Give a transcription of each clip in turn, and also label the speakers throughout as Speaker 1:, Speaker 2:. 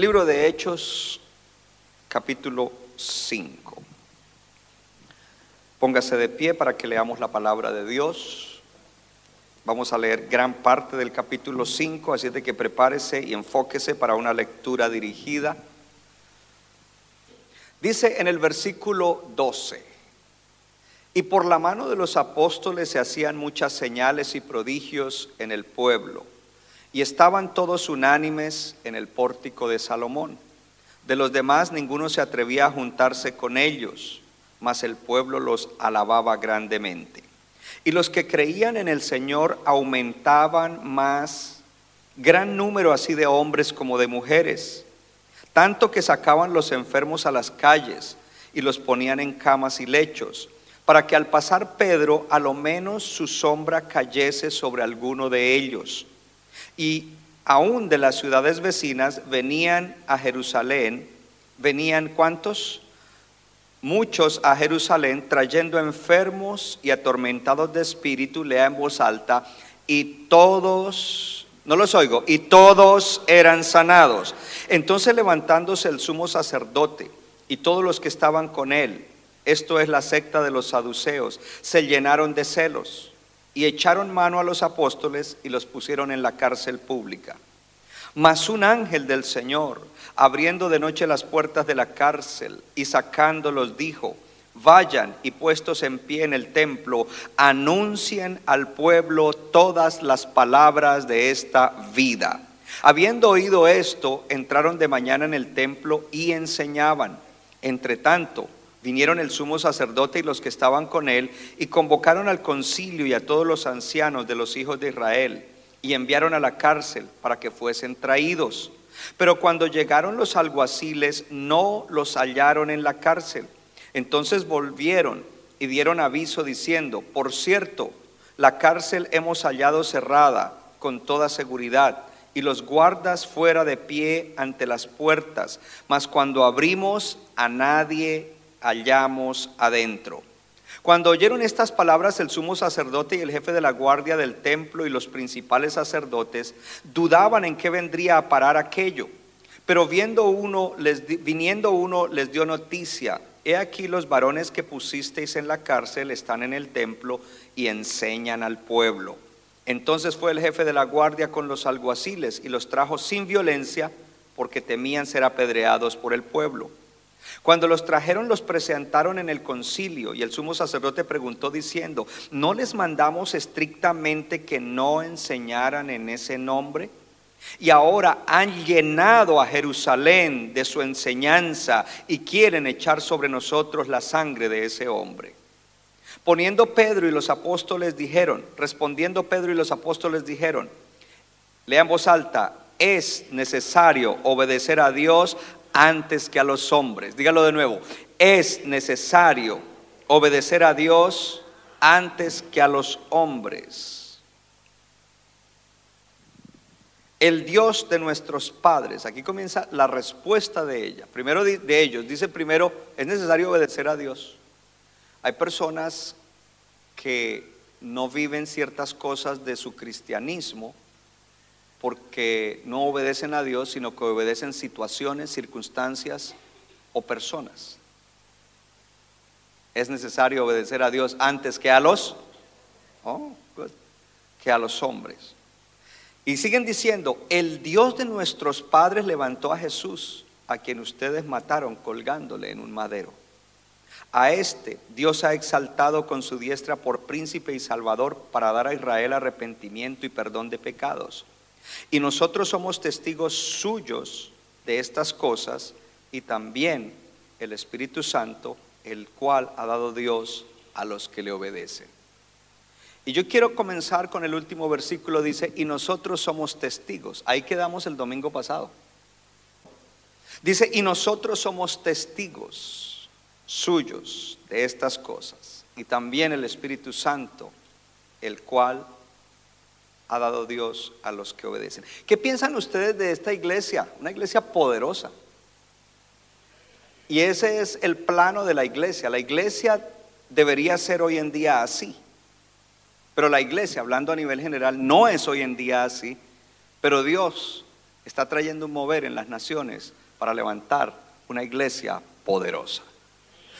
Speaker 1: Libro de Hechos, capítulo 5. Póngase de pie para que leamos la palabra de Dios. Vamos a leer gran parte del capítulo 5, así de que prepárese y enfóquese para una lectura dirigida. Dice en el versículo 12, y por la mano de los apóstoles se hacían muchas señales y prodigios en el pueblo, y estaban todos unánimes en el pórtico de Salomón. De los demás ninguno se atrevía a juntarse con ellos, mas el pueblo los alababa grandemente. Y los que creían en el Señor aumentaban más, gran número así de hombres como de mujeres tanto que sacaban los enfermos a las calles y los ponían en camas y lechos, para que al pasar Pedro a lo menos su sombra cayese sobre alguno de ellos. Y aún de las ciudades vecinas venían a Jerusalén, venían cuántos? Muchos a Jerusalén trayendo enfermos y atormentados de espíritu, lea en voz alta, y todos no los oigo. Y todos eran sanados. Entonces levantándose el sumo sacerdote y todos los que estaban con él, esto es la secta de los saduceos, se llenaron de celos y echaron mano a los apóstoles y los pusieron en la cárcel pública. Mas un ángel del Señor, abriendo de noche las puertas de la cárcel y sacándolos, dijo, Vayan y puestos en pie en el templo, anuncien al pueblo todas las palabras de esta vida. Habiendo oído esto, entraron de mañana en el templo y enseñaban. Entre tanto, vinieron el sumo sacerdote y los que estaban con él y convocaron al concilio y a todos los ancianos de los hijos de Israel y enviaron a la cárcel para que fuesen traídos. Pero cuando llegaron los alguaciles, no los hallaron en la cárcel entonces volvieron y dieron aviso diciendo, por cierto, la cárcel hemos hallado cerrada con toda seguridad y los guardas fuera de pie ante las puertas, mas cuando abrimos a nadie hallamos adentro. Cuando oyeron estas palabras el sumo sacerdote y el jefe de la guardia del templo y los principales sacerdotes dudaban en qué vendría a parar aquello. Pero viendo uno, les, viniendo uno les dio noticia He aquí los varones que pusisteis en la cárcel están en el templo y enseñan al pueblo. Entonces fue el jefe de la guardia con los alguaciles y los trajo sin violencia porque temían ser apedreados por el pueblo. Cuando los trajeron los presentaron en el concilio y el sumo sacerdote preguntó diciendo, ¿no les mandamos estrictamente que no enseñaran en ese nombre? Y ahora han llenado a Jerusalén de su enseñanza y quieren echar sobre nosotros la sangre de ese hombre. Poniendo Pedro y los apóstoles dijeron, respondiendo Pedro y los apóstoles dijeron, lean voz alta, es necesario obedecer a Dios antes que a los hombres. Dígalo de nuevo, es necesario obedecer a Dios antes que a los hombres. el Dios de nuestros padres. Aquí comienza la respuesta de ella. Primero de ellos, dice primero, es necesario obedecer a Dios. Hay personas que no viven ciertas cosas de su cristianismo porque no obedecen a Dios, sino que obedecen situaciones, circunstancias o personas. Es necesario obedecer a Dios antes que a los, oh, que a los hombres. Y siguen diciendo, el Dios de nuestros padres levantó a Jesús, a quien ustedes mataron colgándole en un madero. A este Dios ha exaltado con su diestra por príncipe y salvador para dar a Israel arrepentimiento y perdón de pecados. Y nosotros somos testigos suyos de estas cosas y también el Espíritu Santo, el cual ha dado Dios a los que le obedecen. Y yo quiero comenzar con el último versículo, dice, y nosotros somos testigos. Ahí quedamos el domingo pasado. Dice, y nosotros somos testigos suyos de estas cosas. Y también el Espíritu Santo, el cual ha dado Dios a los que obedecen. ¿Qué piensan ustedes de esta iglesia? Una iglesia poderosa. Y ese es el plano de la iglesia. La iglesia debería ser hoy en día así. Pero la iglesia, hablando a nivel general, no es hoy en día así. Pero Dios está trayendo un mover en las naciones para levantar una iglesia poderosa.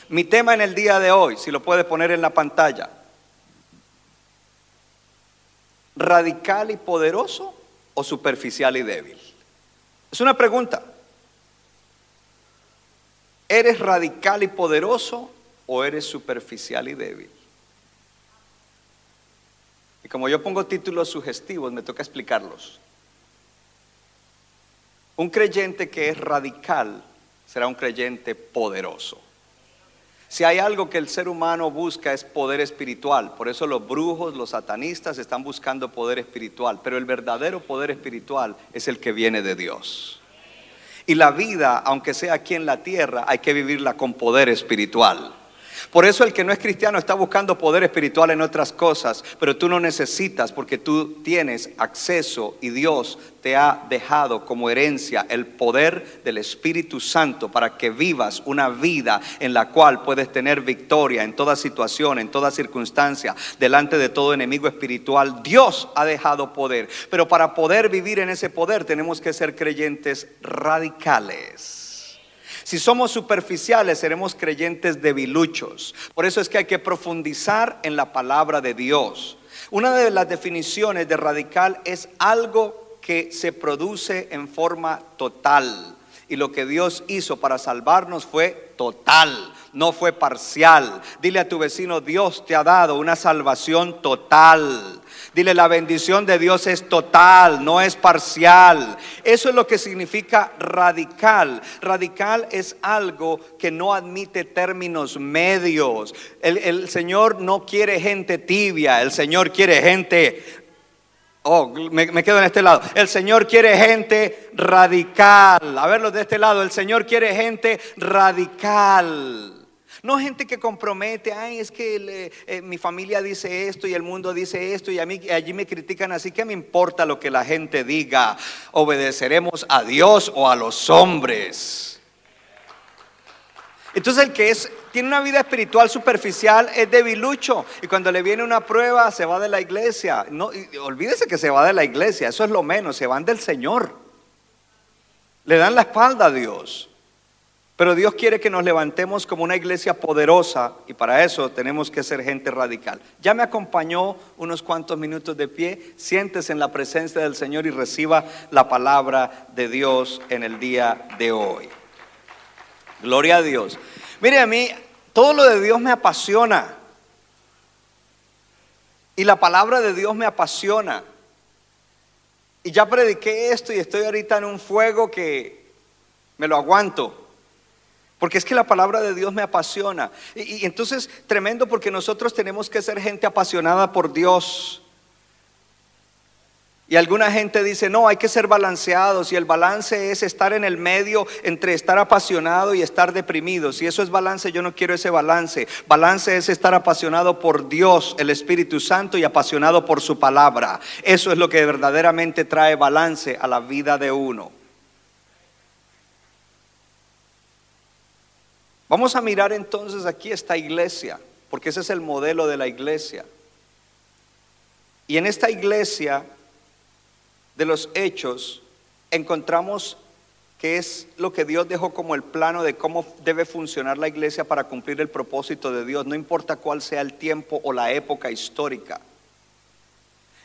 Speaker 1: Mi tema en el día de hoy, si lo puedes poner en la pantalla, radical y poderoso o superficial y débil. Es una pregunta. ¿Eres radical y poderoso o eres superficial y débil? Y como yo pongo títulos sugestivos, me toca explicarlos. Un creyente que es radical será un creyente poderoso. Si hay algo que el ser humano busca es poder espiritual. Por eso los brujos, los satanistas están buscando poder espiritual. Pero el verdadero poder espiritual es el que viene de Dios. Y la vida, aunque sea aquí en la tierra, hay que vivirla con poder espiritual. Por eso el que no es cristiano está buscando poder espiritual en otras cosas, pero tú no necesitas porque tú tienes acceso y Dios te ha dejado como herencia el poder del Espíritu Santo para que vivas una vida en la cual puedes tener victoria en toda situación, en toda circunstancia, delante de todo enemigo espiritual. Dios ha dejado poder, pero para poder vivir en ese poder tenemos que ser creyentes radicales. Si somos superficiales, seremos creyentes debiluchos. Por eso es que hay que profundizar en la palabra de Dios. Una de las definiciones de radical es algo que se produce en forma total. Y lo que Dios hizo para salvarnos fue total, no fue parcial. Dile a tu vecino, Dios te ha dado una salvación total. Dile, la bendición de Dios es total, no es parcial. Eso es lo que significa radical. Radical es algo que no admite términos medios. El, Señor no quiere gente tibia, el Señor quiere gente Oh, me, me, quedo en este lado. El Señor quiere gente radical. A verlo de este lado. El Señor quiere gente radical. No gente que compromete, ay, es que eh, mi familia dice esto y el mundo dice esto y a mí allí me critican, así que me importa lo que la gente diga. Obedeceremos a Dios o a los hombres. Entonces el que es, tiene una vida espiritual superficial es debilucho y cuando le viene una prueba se va de la iglesia. No, olvídese que se va de la iglesia, eso es lo menos, se van del Señor. Le dan la espalda a Dios. Pero Dios quiere que nos levantemos como una iglesia poderosa y para eso tenemos que ser gente radical. Ya me acompañó unos cuantos minutos de pie, siéntese en la presencia del Señor y reciba la palabra de Dios en el día de hoy. Gloria a Dios. Mire a mí, todo lo de Dios me apasiona. Y la palabra de Dios me apasiona. Y ya prediqué esto y estoy ahorita en un fuego que me lo aguanto. Porque es que la palabra de Dios me apasiona. Y, entonces, tremendo porque nosotros tenemos que ser gente apasionada por Dios. Y alguna gente dice, no, hay que ser balanceados y el balance es estar en el medio entre estar apasionado y estar deprimido. Si eso es balance, yo no quiero ese balance. Balance es estar apasionado por Dios, el Espíritu Santo y apasionado por su palabra. Eso es lo que verdaderamente trae balance a la vida de uno. Vamos a mirar entonces aquí esta iglesia, porque ese es el modelo de la iglesia. Y en esta iglesia de los hechos encontramos que es lo que Dios dejó como el plano de cómo debe funcionar la iglesia para cumplir el propósito de Dios, no importa cuál sea el tiempo o la época histórica.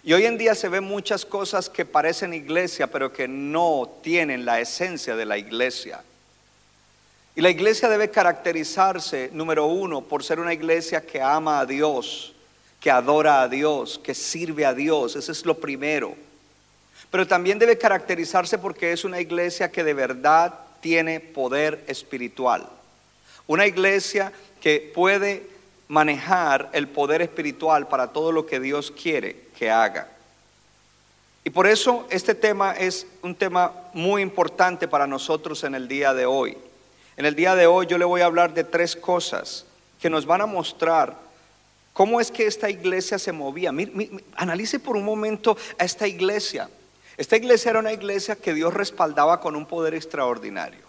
Speaker 1: Y hoy en día se ven muchas cosas que parecen iglesia, pero que no tienen la esencia de la iglesia. Y la iglesia debe caracterizarse, número uno, por ser una iglesia que ama a Dios, que adora a Dios, que sirve a Dios. Ese es lo primero. Pero también debe caracterizarse porque es una iglesia que de verdad tiene poder espiritual. Una iglesia que puede manejar el poder espiritual para todo lo que Dios quiere que haga. Y por eso este tema es un tema muy importante para nosotros en el día de hoy. En el día de hoy yo le voy a hablar de tres cosas que nos van a mostrar cómo es que esta iglesia se movía. analice por un momento a esta iglesia. Esta iglesia era una iglesia que Dios respaldaba con un poder extraordinario.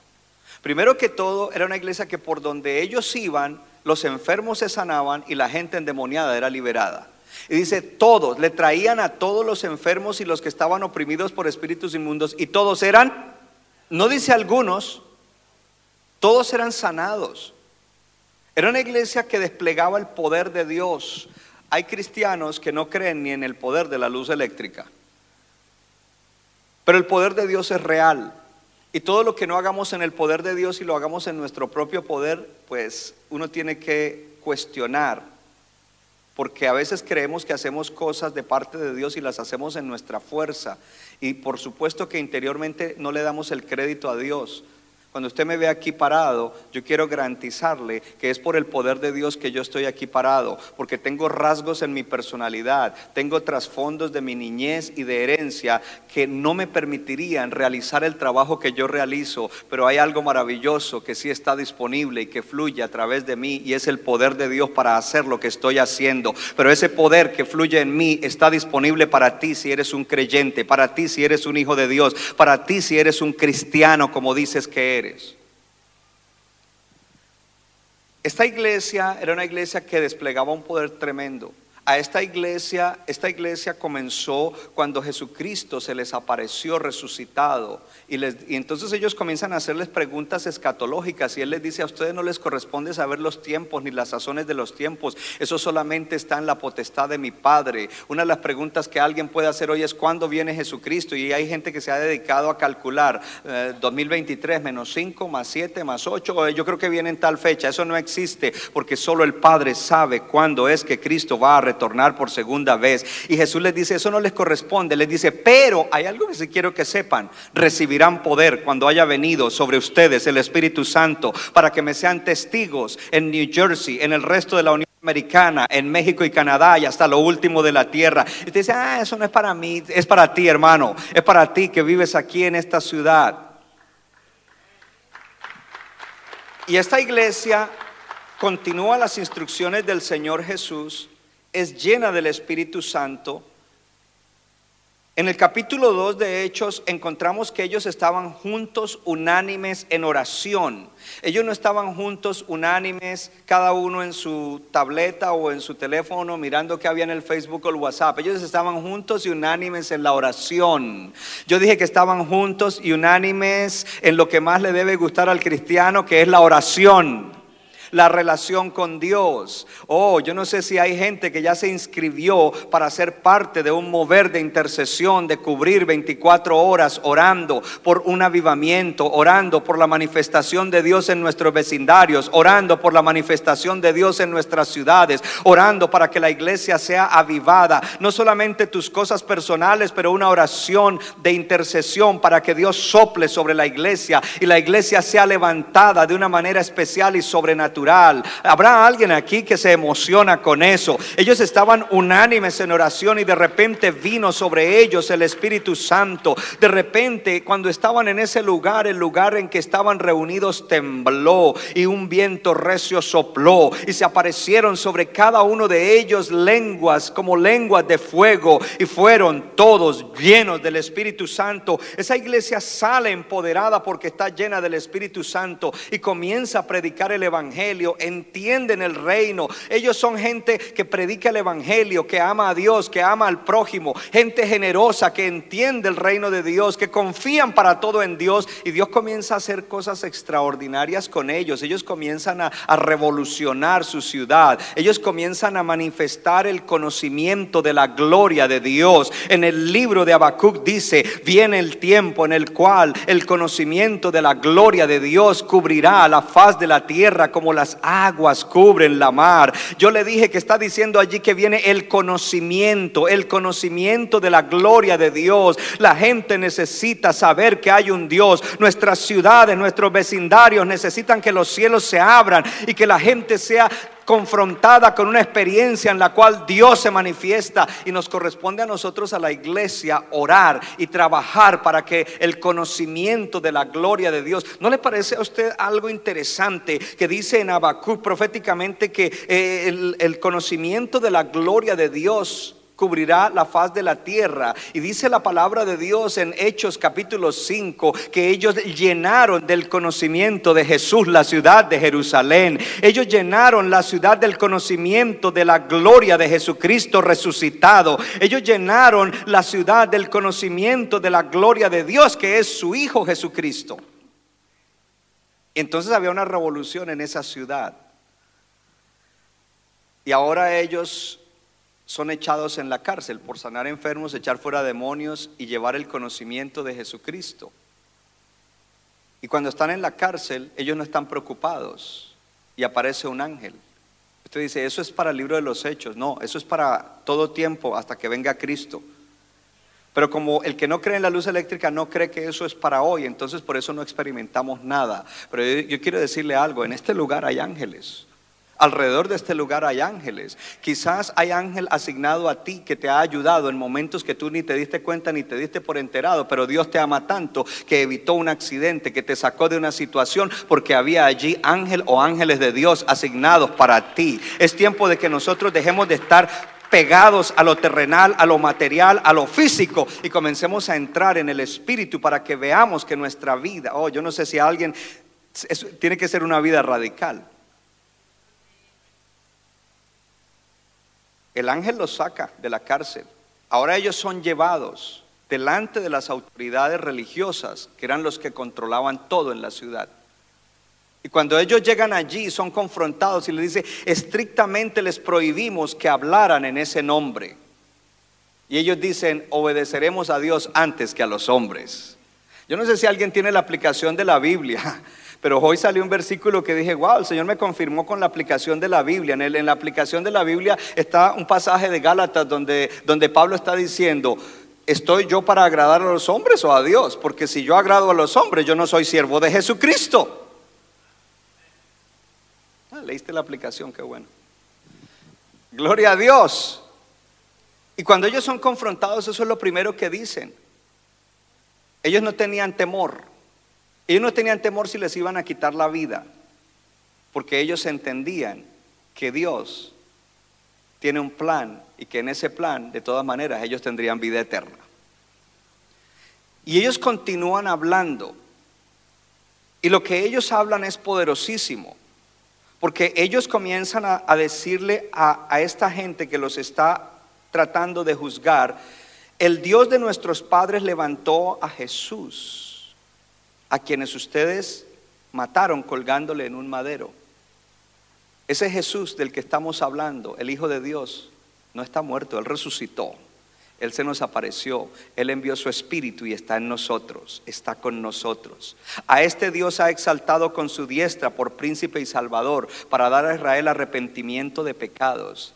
Speaker 1: Primero que todo, era una iglesia que por donde ellos iban, los enfermos se sanaban y la gente endemoniada era liberada. Y dice, todos, le traían a todos los enfermos y los que estaban oprimidos por espíritus inmundos, y todos eran, no dice algunos, todos eran sanados. Era una iglesia que desplegaba el poder de Dios. Hay cristianos que no creen ni en el poder de la luz eléctrica. Pero el poder de Dios es real. Y todo lo que no hagamos en el poder de Dios y lo hagamos en nuestro propio poder, pues uno tiene que cuestionar porque a veces creemos que hacemos cosas de parte de Dios y las hacemos en nuestra fuerza. Y por supuesto que interiormente no le damos el crédito a Dios. Cuando usted me ve aquí parado, yo quiero garantizarle que es por el poder de Dios que yo estoy aquí parado, porque tengo rasgos en mi personalidad, tengo trasfondos de mi niñez y de herencia que no me permitirían realizar el trabajo que yo realizo, pero hay algo maravilloso que sí está disponible y que fluye a través de mí y es el poder de Dios para hacer lo que estoy haciendo. Pero ese poder que fluye en mí está disponible para ti si eres un creyente, para ti si eres un hijo de Dios, para ti si eres un cristiano como dices que eres. Esta iglesia era una iglesia que desplegaba un poder tremendo a esta iglesia, esta iglesia comenzó cuando Jesucristo se les apareció resucitado. Y, entonces ellos comienzan a hacerles preguntas escatológicas y Él les dice, a ustedes no les corresponde saber los tiempos ni las sazones de los tiempos, eso solamente está en la potestad de mi Padre. Una de las preguntas que alguien puede hacer hoy es, ¿cuándo viene Jesucristo? Y hay gente que se ha dedicado a calcular 2023 eh, menos 5 más 7 más 8, yo creo que viene en tal fecha, eso no existe porque solo el Padre sabe cuándo es que Cristo va a retornar retornar por segunda vez. Y Jesús les dice, eso no les corresponde. Les dice, pero hay algo que sí quiero que sepan. Recibirán poder cuando haya venido sobre ustedes el Espíritu Santo para que me sean testigos en New Jersey, en el resto de la Unión Americana, en México y Canadá y hasta lo último de la tierra. Y te dice, ah, eso no es para mí, es para ti, hermano. Es para ti que vives aquí en esta ciudad. Y esta iglesia continúa las instrucciones del Señor Jesús es llena del Espíritu Santo. En el capítulo 2 de Hechos encontramos que ellos estaban juntos unánimes en oración. Ellos no estaban juntos unánimes, cada uno en su tableta o en su teléfono mirando qué había en el Facebook o el WhatsApp. Ellos estaban juntos y unánimes en la oración. Yo dije que estaban juntos y unánimes en lo que más le debe gustar al cristiano, que es la oración la relación con Dios. Oh, yo no sé si hay gente que ya se inscribió para ser parte de un mover de intercesión, de cubrir 24 horas orando por un avivamiento, orando por la manifestación de Dios en nuestros vecindarios, orando por la manifestación de Dios en nuestras ciudades, orando para que la iglesia sea avivada. No solamente tus cosas personales, pero una oración de intercesión para que Dios sople sobre la iglesia y la iglesia sea levantada de una manera especial y sobrenatural Habrá alguien aquí que se emociona con eso. Ellos estaban unánimes en oración y de repente vino sobre ellos el Espíritu Santo. De repente, cuando estaban en ese lugar, el lugar en que estaban reunidos tembló y un viento recio sopló y se aparecieron sobre cada uno de ellos lenguas como lenguas de fuego y fueron todos llenos del Espíritu Santo. Esa iglesia sale empoderada porque está llena del Espíritu Santo y comienza a predicar el Evangelio entienden el reino. Ellos son gente que predica el Evangelio, que ama a Dios, que ama al prójimo, gente generosa que entiende el reino de Dios, que confían para todo en Dios y Dios comienza a hacer cosas extraordinarias con ellos. Ellos comienzan a, revolucionar su ciudad. Ellos comienzan a manifestar el conocimiento de la gloria de Dios. En el libro de Habacuc dice, viene el tiempo en el cual el conocimiento de la gloria de Dios cubrirá la faz de la tierra como las aguas cubren la mar. Yo le dije que está diciendo allí que viene el conocimiento, el conocimiento de la gloria de Dios. La gente necesita saber que hay un Dios. Nuestras ciudades, nuestros vecindarios necesitan que los cielos se abran y que la gente sea confrontada con una experiencia en la cual Dios se manifiesta y nos corresponde a nosotros a la iglesia orar y trabajar para que el conocimiento de la gloria de Dios, ¿no le parece a usted algo interesante que dice en Habacuc proféticamente que eh, el, el conocimiento de la gloria de Dios cubrirá la faz de la tierra. Y dice la palabra de Dios en Hechos capítulo 5 que ellos llenaron del conocimiento de Jesús la ciudad de Jerusalén. Ellos llenaron la ciudad del conocimiento de la gloria de Jesucristo resucitado. Ellos llenaron la ciudad del conocimiento de la gloria de Dios que es su Hijo Jesucristo. Entonces había una revolución en esa ciudad. Y ahora ellos son echados en la cárcel por sanar enfermos, echar fuera demonios y llevar el conocimiento de Jesucristo. Y cuando están en la cárcel, ellos no están preocupados y aparece un ángel. Usted dice, eso es para el libro de los hechos. No, eso es para todo tiempo hasta que venga Cristo. Pero como el que no cree en la luz eléctrica no cree que eso es para hoy, entonces por eso no experimentamos nada. Pero yo, quiero decirle algo, en este lugar hay ángeles. Alrededor de este lugar hay ángeles. Quizás hay ángel asignado a ti que te ha ayudado en momentos que tú ni te diste cuenta ni te diste por enterado, pero Dios te ama tanto que evitó un accidente, que te sacó de una situación porque había allí ángel o ángeles de Dios asignados para ti. Es tiempo de que nosotros dejemos de estar pegados a lo terrenal, a lo material, a lo físico y comencemos a entrar en el espíritu para que veamos que nuestra vida, oh, yo no sé si alguien, tiene que ser una vida radical. El ángel los saca de la cárcel. Ahora ellos son llevados delante de las autoridades religiosas, que eran los que controlaban todo en la ciudad. Y cuando ellos llegan allí, son confrontados y les dice, estrictamente les prohibimos que hablaran en ese nombre. Y ellos dicen, obedeceremos a Dios antes que a los hombres. Yo no sé si alguien tiene la aplicación de la Biblia, pero hoy salió un versículo que dije, wow, el Señor me confirmó con la aplicación de la Biblia. En, el- en la aplicación de la Biblia está un pasaje de Gálatas donde, donde Pablo está diciendo, ¿estoy yo para agradar a los hombres o a Dios? Porque si yo agrado a los hombres, yo no soy siervo de Jesucristo. Ah, leíste la aplicación, qué bueno. Gloria a Dios. Y cuando ellos son confrontados, eso es lo primero que dicen. Ellos no tenían temor. Ellos no tenían temor si les iban a quitar la vida, porque ellos entendían que Dios tiene un plan y que en ese plan, de todas maneras, ellos tendrían vida eterna. Y ellos continúan hablando. Y lo que ellos hablan es poderosísimo. Porque ellos comienzan a, decirle a esta gente que los está tratando de juzgar, el Dios de nuestros padres levantó a Jesús, a quienes ustedes mataron colgándole en un madero. Ese Jesús del que estamos hablando, el Hijo de Dios, no está muerto, Él resucitó. Él se nos apareció, Él envió su espíritu y está en nosotros, está con nosotros. A este Dios ha exaltado con su diestra por príncipe y salvador para dar a Israel arrepentimiento de pecados.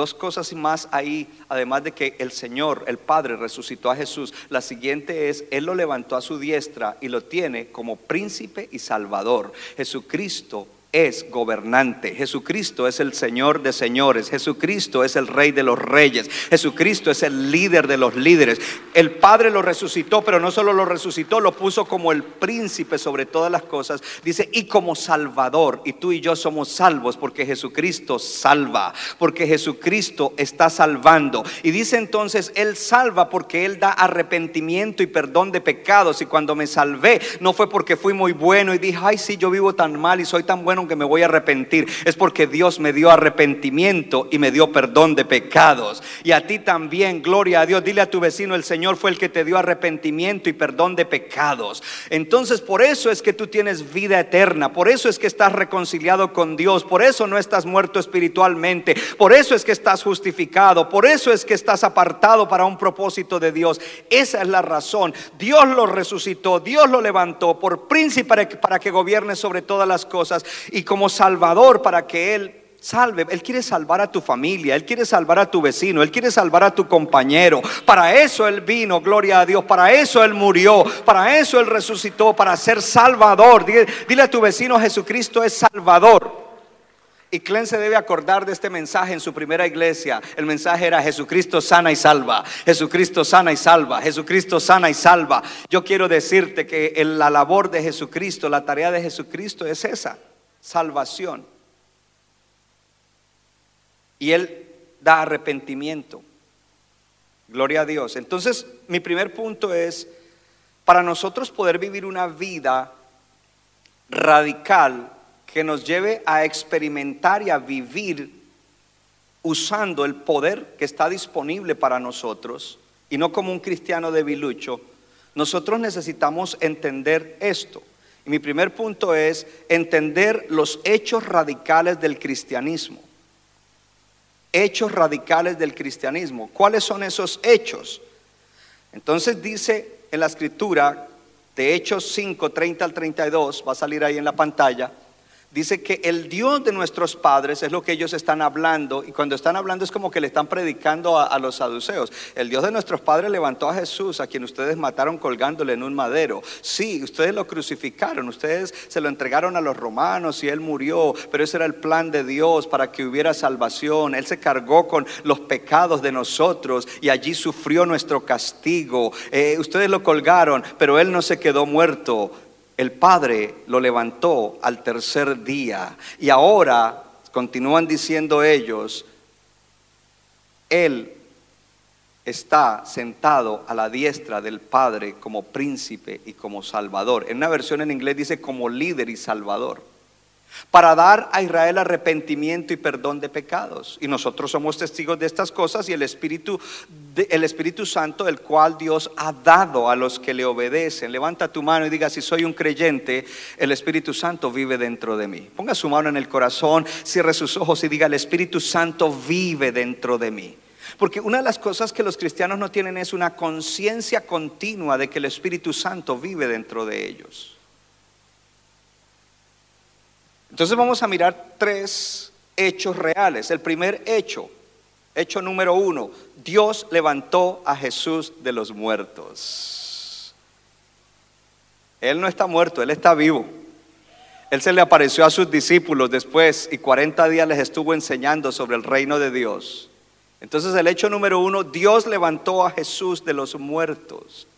Speaker 1: Dos cosas más ahí, además de que el Señor, el Padre, resucitó a Jesús. La siguiente es, Él lo levantó a su diestra y lo tiene como príncipe y salvador. Jesucristo es gobernante. Jesucristo es el Señor de señores. Jesucristo es el Rey de los reyes. Jesucristo es el líder de los líderes. El Padre lo resucitó, pero no solo lo resucitó, lo puso como el príncipe sobre todas las cosas. Dice, y como Salvador. Y tú y yo somos salvos porque Jesucristo salva, porque Jesucristo está salvando. Y dice entonces, Él salva porque Él da arrepentimiento y perdón de pecados. Y cuando me salvé, no fue porque fui muy bueno y dije, ay, sí, yo vivo tan mal y soy tan bueno que me voy a arrepentir. Es porque Dios me dio arrepentimiento y me dio perdón de pecados. Y a ti también, gloria a Dios. Dile a tu vecino, el Señor fue el que te dio arrepentimiento y perdón de pecados. Entonces, por eso es que tú tienes vida eterna. Por eso es que estás reconciliado con Dios. Por eso no estás muerto espiritualmente. Por eso es que estás justificado. Por eso es que estás apartado para un propósito de Dios. Esa es la razón. Dios lo resucitó. Dios lo levantó por príncipe para que, para que gobierne sobre todas las cosas y como salvador para que Él salve. Él quiere salvar a tu familia, Él quiere salvar a tu vecino, Él quiere salvar a tu compañero. Para eso Él vino, gloria a Dios. Para eso Él murió, para eso Él resucitó, para ser salvador. Dile, dile a tu vecino, Jesucristo es salvador. Y Clen se debe acordar de este mensaje en su primera iglesia. El mensaje era Jesucristo sana y salva. Jesucristo sana y salva. Jesucristo sana y salva. Yo quiero decirte que la labor de Jesucristo, la tarea de Jesucristo es esa, salvación. Y Él da arrepentimiento. Gloria a Dios. Entonces, mi primer punto es, para nosotros poder vivir una vida radical, que nos lleve a experimentar y a vivir usando el poder que está disponible para nosotros y no como un cristiano debilucho, nosotros necesitamos entender esto. Y mi primer punto es entender los hechos radicales del cristianismo. Hechos radicales del cristianismo. ¿Cuáles son esos hechos? Entonces dice en la escritura de Hechos 5, 30 al 32, va a salir ahí en la pantalla, dice que el Dios de nuestros padres es lo que ellos están hablando y cuando están hablando es como que le están predicando a, los saduceos. El Dios de nuestros padres levantó a Jesús, a quien ustedes mataron colgándole en un madero. Sí, ustedes lo crucificaron, ustedes se lo entregaron a los romanos y él murió, pero ese era el plan de Dios para que hubiera salvación. Él se cargó con los pecados de nosotros y allí sufrió nuestro castigo. Eh, ustedes lo colgaron, pero él no se quedó muerto el Padre lo levantó al tercer día. Y ahora, continúan diciendo ellos, Él está sentado a la diestra del Padre como príncipe y como salvador. En una versión en inglés dice como líder y salvador para dar a Israel arrepentimiento y perdón de pecados. Y nosotros somos testigos de estas cosas y el Espíritu, el Espíritu Santo, el cual Dios ha dado a los que le obedecen. Levanta tu mano y diga, si soy un creyente, el Espíritu Santo vive dentro de mí. Ponga su mano en el corazón, cierre sus ojos y diga, el Espíritu Santo vive dentro de mí. Porque una de las cosas que los cristianos no tienen es una conciencia continua de que el Espíritu Santo vive dentro de ellos. Entonces vamos a mirar tres hechos reales. El primer hecho, hecho número uno, Dios levantó a Jesús de los muertos. Él no está muerto, Él está vivo. Él se le apareció a sus discípulos después y 40 días les estuvo enseñando sobre el reino de Dios. Entonces el hecho número uno, Dios levantó a Jesús de los muertos.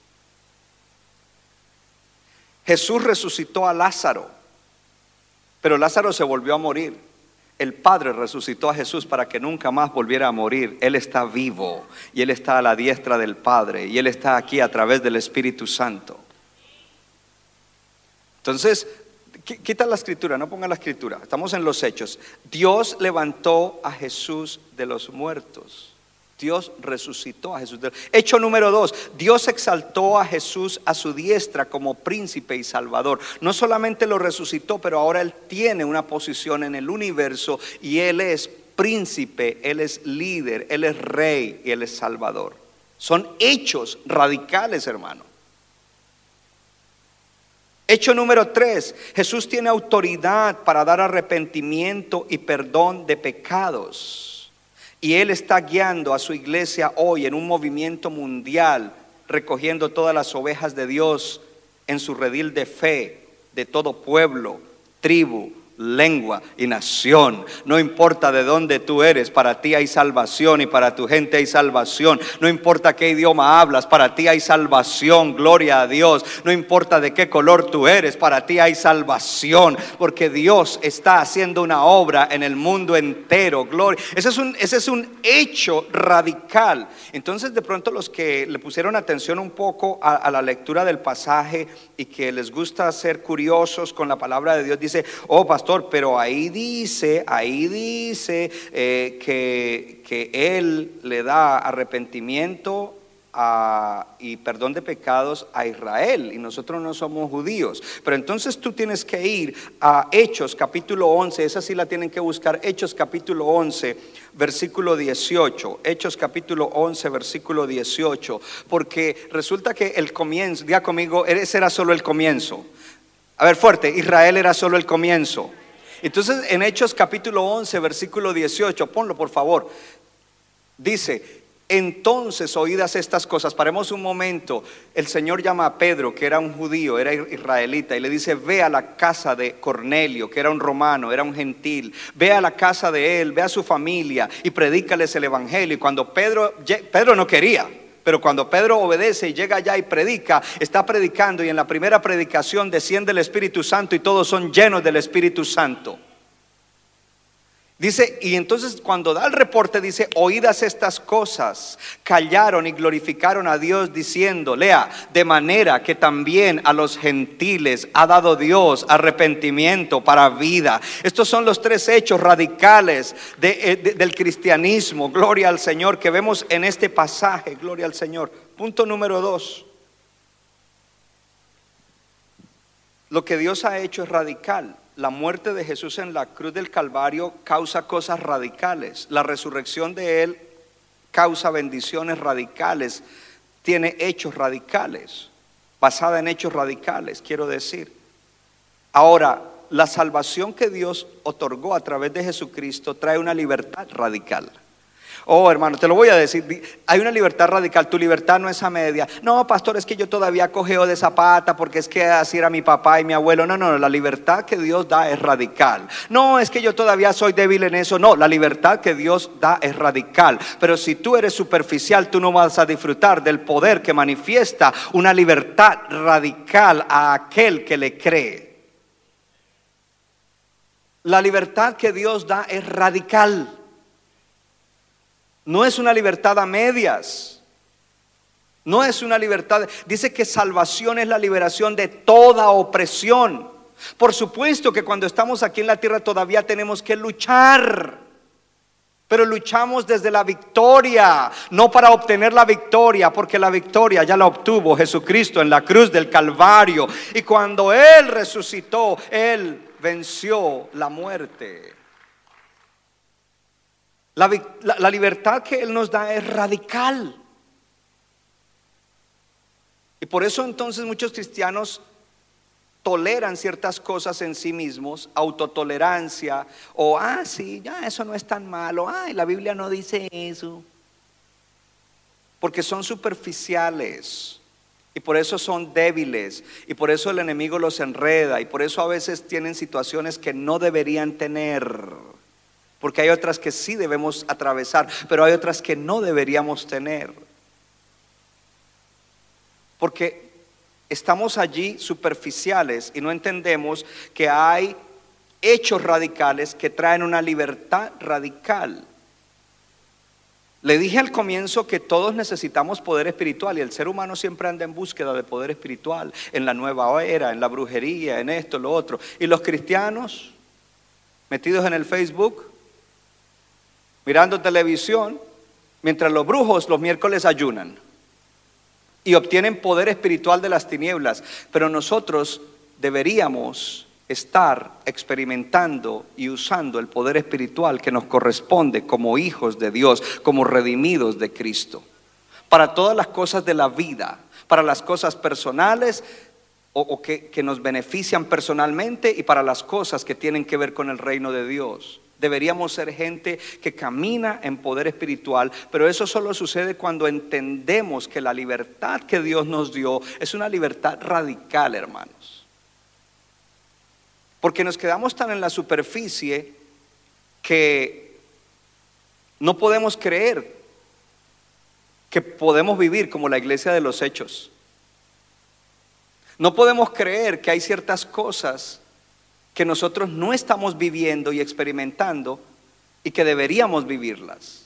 Speaker 1: Jesús resucitó a Lázaro. Pero Lázaro se volvió a morir. El Padre resucitó a Jesús para que nunca más volviera a morir. Él está vivo y Él está a la diestra del Padre y Él está aquí a través del Espíritu Santo. Entonces, quita la escritura, no ponga la escritura. Estamos en los hechos. Dios levantó a Jesús de los muertos. Dios resucitó a Jesús. Hecho número dos, Dios exaltó a Jesús a su diestra como príncipe y salvador. No solamente lo resucitó, pero ahora Él tiene una posición en el universo y Él es príncipe, Él es líder, Él es rey y Él es salvador. Son hechos radicales, hermano. Hecho número tres, Jesús tiene autoridad para dar arrepentimiento y perdón de pecados. Y Él está guiando a su iglesia hoy en un movimiento mundial, recogiendo todas las ovejas de Dios en su redil de fe, de todo pueblo, tribu, lengua y nación. No importa de dónde tú eres, para ti hay salvación y para tu gente hay salvación. No importa qué idioma hablas, para ti hay salvación, gloria a Dios. No importa de qué color tú eres, para ti hay salvación, porque Dios está haciendo una obra en el mundo entero, gloria. Ese es un, ese es un hecho radical. Entonces de pronto los que le pusieron atención un poco a, a la lectura del pasaje y que les gusta ser curiosos con la palabra de Dios, dice, oh pastor, pero ahí dice, ahí dice eh, que, que Él le da arrepentimiento y perdón de pecados a Israel y nosotros no somos judíos. Pero entonces tú tienes que ir a Hechos capítulo 11, esa sí la tienen que buscar, Hechos capítulo 11, versículo 18, Hechos capítulo 11, versículo 18, porque resulta que el comienzo, diga conmigo, ese era solo el comienzo. A ver, fuerte, Israel era solo el comienzo. Entonces, en Hechos capítulo 11, versículo 18, ponlo por favor. Dice, Entonces, oídas estas cosas, paremos un momento, el Señor llama a Pedro, que era un judío, era israelita, y le dice, ve a la casa de Cornelio, que era un romano, era un gentil, ve a la casa de él, ve a su familia y predícales el Evangelio. Y cuando Pedro, Pedro no quería, pero cuando Pedro obedece y llega allá y predica, está predicando y en la primera predicación desciende el Espíritu Santo y todos son llenos del Espíritu Santo. Dice, y entonces cuando da el reporte dice, oídas estas cosas, callaron y glorificaron a Dios diciendo, lea, de manera que también a los gentiles ha dado Dios arrepentimiento para vida. Estos son los tres hechos radicales eh, del cristianismo, gloria al Señor, que vemos en este pasaje, gloria al Señor. Punto número dos. Lo que Dios ha hecho es radical la muerte de Jesús en la cruz del Calvario causa cosas radicales. La resurrección de Él causa bendiciones radicales, tiene hechos radicales, basada en hechos radicales, quiero decir. Ahora, la salvación que Dios otorgó a través de Jesucristo trae una libertad radical. Oh, hermano, te lo voy a decir. Hay una libertad radical. Tu libertad no es a media. No, pastor, es que yo todavía cogeo de zapata porque es que así era mi papá y mi abuelo. No, no, la libertad que Dios da es radical. No, es que yo todavía soy débil en eso. No, la libertad que Dios da es radical. Pero si tú eres superficial, tú no vas a disfrutar del poder que manifiesta una libertad radical a aquel que le cree. La libertad que Dios da es radical. No es una libertad a medias. No es una libertad. Dice que salvación es la liberación de toda opresión. Por supuesto que cuando estamos aquí en la tierra todavía tenemos que luchar. Pero luchamos desde la victoria, no para obtener la victoria, porque la victoria ya la obtuvo Jesucristo en la cruz del Calvario. Y cuando Él resucitó, Él venció la muerte. La, libertad que Él nos da es radical. Y por eso entonces muchos cristianos toleran ciertas cosas en sí mismos, autotolerancia, o, ah, sí, ya eso no es tan malo, ay, la Biblia no dice eso. Porque son superficiales. Y por eso son débiles. Y por eso el enemigo los enreda. Y por eso a veces tienen situaciones que no deberían tener porque hay otras que sí debemos atravesar, pero hay otras que no deberíamos tener. Porque estamos allí superficiales y no entendemos que hay hechos radicales que traen una libertad radical. Le dije al comienzo que todos necesitamos poder espiritual y el ser humano siempre anda en búsqueda de poder espiritual, en la nueva era, en la brujería, en esto, lo otro. Y los cristianos, metidos en el Facebook, mirando televisión, mientras los brujos los miércoles ayunan y obtienen poder espiritual de las tinieblas. Pero nosotros deberíamos estar experimentando y usando el poder espiritual que nos corresponde como hijos de Dios, como redimidos de Cristo, para todas las cosas de la vida, para las cosas personales o, que, nos benefician personalmente y para las cosas que tienen que ver con el reino de Dios. Deberíamos ser gente que camina en poder espiritual, pero eso solo sucede cuando entendemos que la libertad que Dios nos dio es una libertad radical, hermanos. Porque nos quedamos tan en la superficie que no podemos creer que podemos vivir como la iglesia de los hechos. No podemos creer que hay ciertas cosas que nosotros no estamos viviendo y experimentando y que deberíamos vivirlas.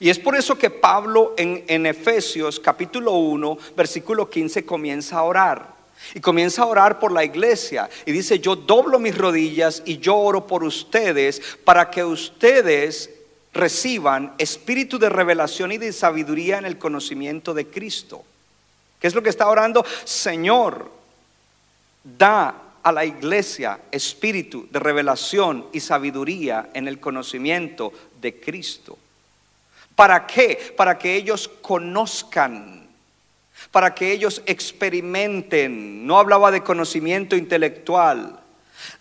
Speaker 1: Y es por eso que Pablo en, Efesios capítulo 1, versículo 15 comienza a orar. Y comienza a orar por la iglesia. Y dice, yo doblo mis rodillas y yo oro por ustedes para que ustedes reciban espíritu de revelación y de sabiduría en el conocimiento de Cristo. ¿Qué es lo que está orando? Señor, da a la iglesia espíritu de revelación y sabiduría en el conocimiento de Cristo. ¿Para qué? Para que ellos conozcan, para que ellos experimenten. No hablaba de conocimiento intelectual,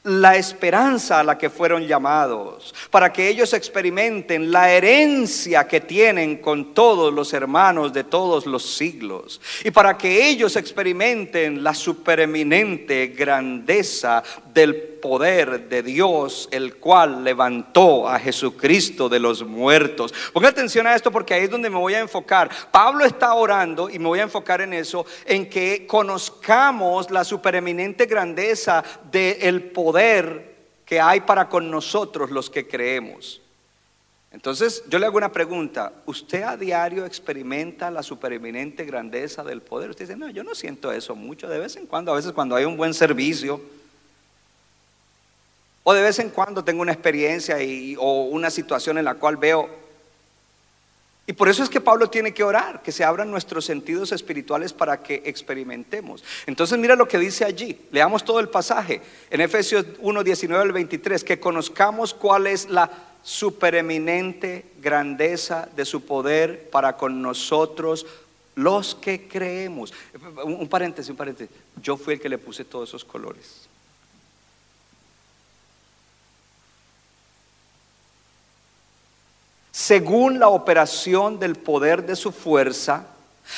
Speaker 1: la esperanza a la que fueron llamados, para que ellos experimenten la herencia que tienen con todos los hermanos de todos los siglos, y para que ellos experimenten la supereminente grandeza del poder de Dios, el cual levantó a Jesucristo de los muertos. Ponga atención a esto porque ahí es donde me voy a enfocar. Pablo está orando y me voy a enfocar en eso, en que conozcamos la supereminente grandeza del poder que hay para con nosotros los que creemos. Entonces yo le hago una pregunta, ¿usted a diario experimenta la supereminente grandeza del poder? Usted dice, no, yo no siento eso mucho, de vez en cuando, a veces cuando hay un buen servicio, o de vez en cuando tengo una experiencia y, o una situación en la cual veo. Y por eso es que Pablo tiene que orar, que se abran nuestros sentidos espirituales para que experimentemos. Entonces mira lo que dice allí. Leamos todo el pasaje. En Efesios 1, 19 al 23, que conozcamos cuál es la supereminente grandeza de su poder para con nosotros los que creemos. Un paréntesis, un paréntesis. Yo fui el que le puse todos esos colores. Según la operación del poder de su fuerza,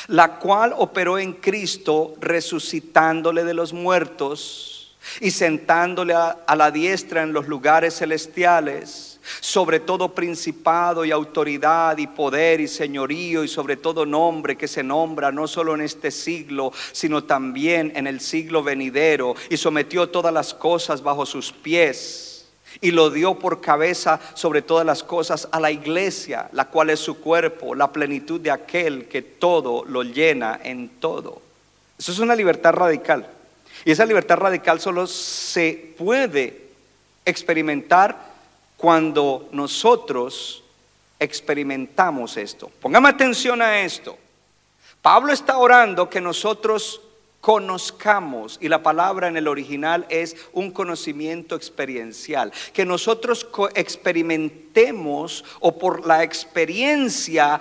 Speaker 1: la cual operó en Cristo resucitándole de los muertos y sentándole a, la diestra en los lugares celestiales, sobre todo principado y autoridad y poder y señorío y sobre todo nombre que se nombra no solo en este siglo, sino también en el siglo venidero, y sometió todas las cosas bajo sus pies y lo dio por cabeza sobre todas las cosas a la iglesia, la cual es su cuerpo, la plenitud de aquel que todo lo llena en todo. Eso es una libertad radical. Y esa libertad radical solo se puede experimentar cuando nosotros experimentamos esto. Póngame atención a esto. Pablo está orando que nosotros conozcamos, y la palabra en el original es un conocimiento experiencial, que nosotros experimentemos o por la experiencia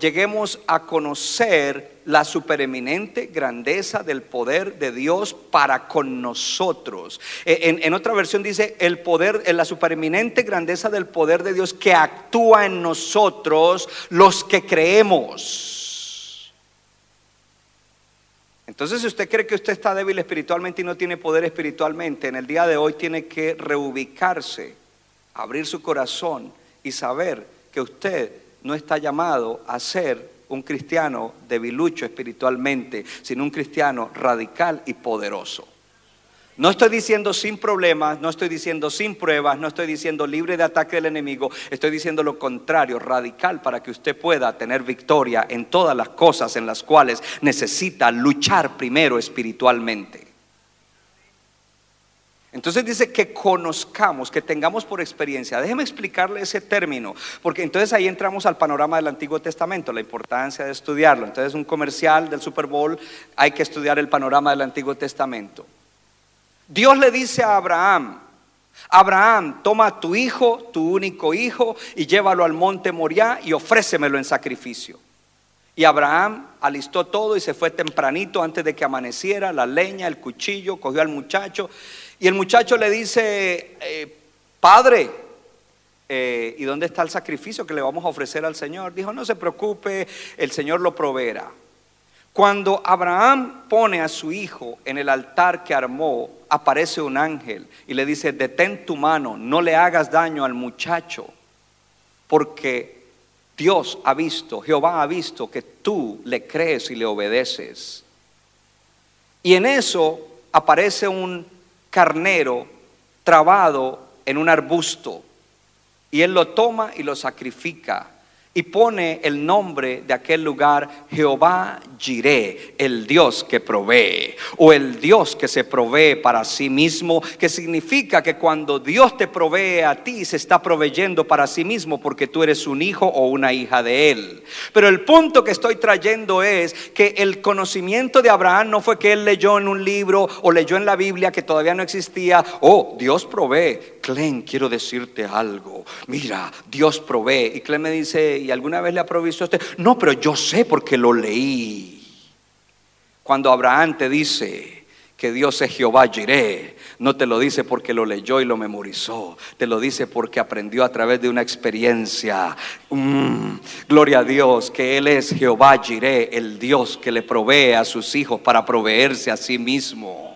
Speaker 1: lleguemos a conocer la supereminente grandeza del poder de Dios para con nosotros. E, en, en, otra versión dice el poder, la supereminente grandeza del poder de Dios que actúa en nosotros los que creemos. Entonces, si usted cree que usted está débil espiritualmente y no tiene poder espiritualmente, en el día de hoy tiene que reubicarse, abrir su corazón y saber que usted no está llamado a ser un cristiano debilucho espiritualmente, sino un cristiano radical y poderoso. No estoy diciendo sin problemas, no estoy diciendo sin pruebas, no estoy diciendo libre de ataque del enemigo, estoy diciendo lo contrario, radical, para que usted pueda tener victoria en todas las cosas en las cuales necesita luchar primero espiritualmente. Entonces dice que conozcamos, que tengamos por experiencia. Déjeme explicarle ese término, porque entonces ahí entramos al panorama del Antiguo Testamento, la importancia de estudiarlo. Entonces un comercial del Super Bowl, hay que estudiar el panorama del Antiguo Testamento. Dios le dice a Abraham, Abraham, toma tu hijo, tu único hijo, y llévalo al monte Moriah y ofrécemelo en sacrificio. Y Abraham alistó todo y se fue tempranito antes de que amaneciera, la leña, el cuchillo, cogió al muchacho. Y el muchacho le dice, eh, Padre, eh, ¿y dónde está el sacrificio que le vamos a ofrecer al Señor? Dijo, no se preocupe, el Señor lo proveerá. Cuando Abraham pone a su hijo en el altar que armó, aparece un ángel y le dice, detén tu mano, no le hagas daño al muchacho, porque Dios ha visto, Jehová ha visto que tú le crees y le obedeces. Y en eso aparece un carnero trabado en un arbusto, y él lo toma y lo sacrifica y pone el nombre de aquel lugar Jehová Jireh, el Dios que provee, o el Dios que se provee para sí mismo, que significa que cuando Dios te provee a ti, se está proveyendo para sí mismo porque tú eres un hijo o una hija de Él. Pero el punto que estoy trayendo es que el conocimiento de Abraham no fue que él leyó en un libro o leyó en la Biblia que todavía no existía, oh, Dios provee. Clem, quiero decirte algo. Mira, Dios provee. Y Clem me dice, ¿y alguna vez le ha provisto a usted? No, pero yo sé porque lo leí. Cuando Abraham te dice que Dios es Jehová Jireh. No te lo dice porque lo leyó y lo memorizó. Te lo dice porque aprendió a través de una experiencia. Mm, gloria a Dios que Él es Jehová Jireh, el Dios que le provee a sus hijos para proveerse a sí mismo.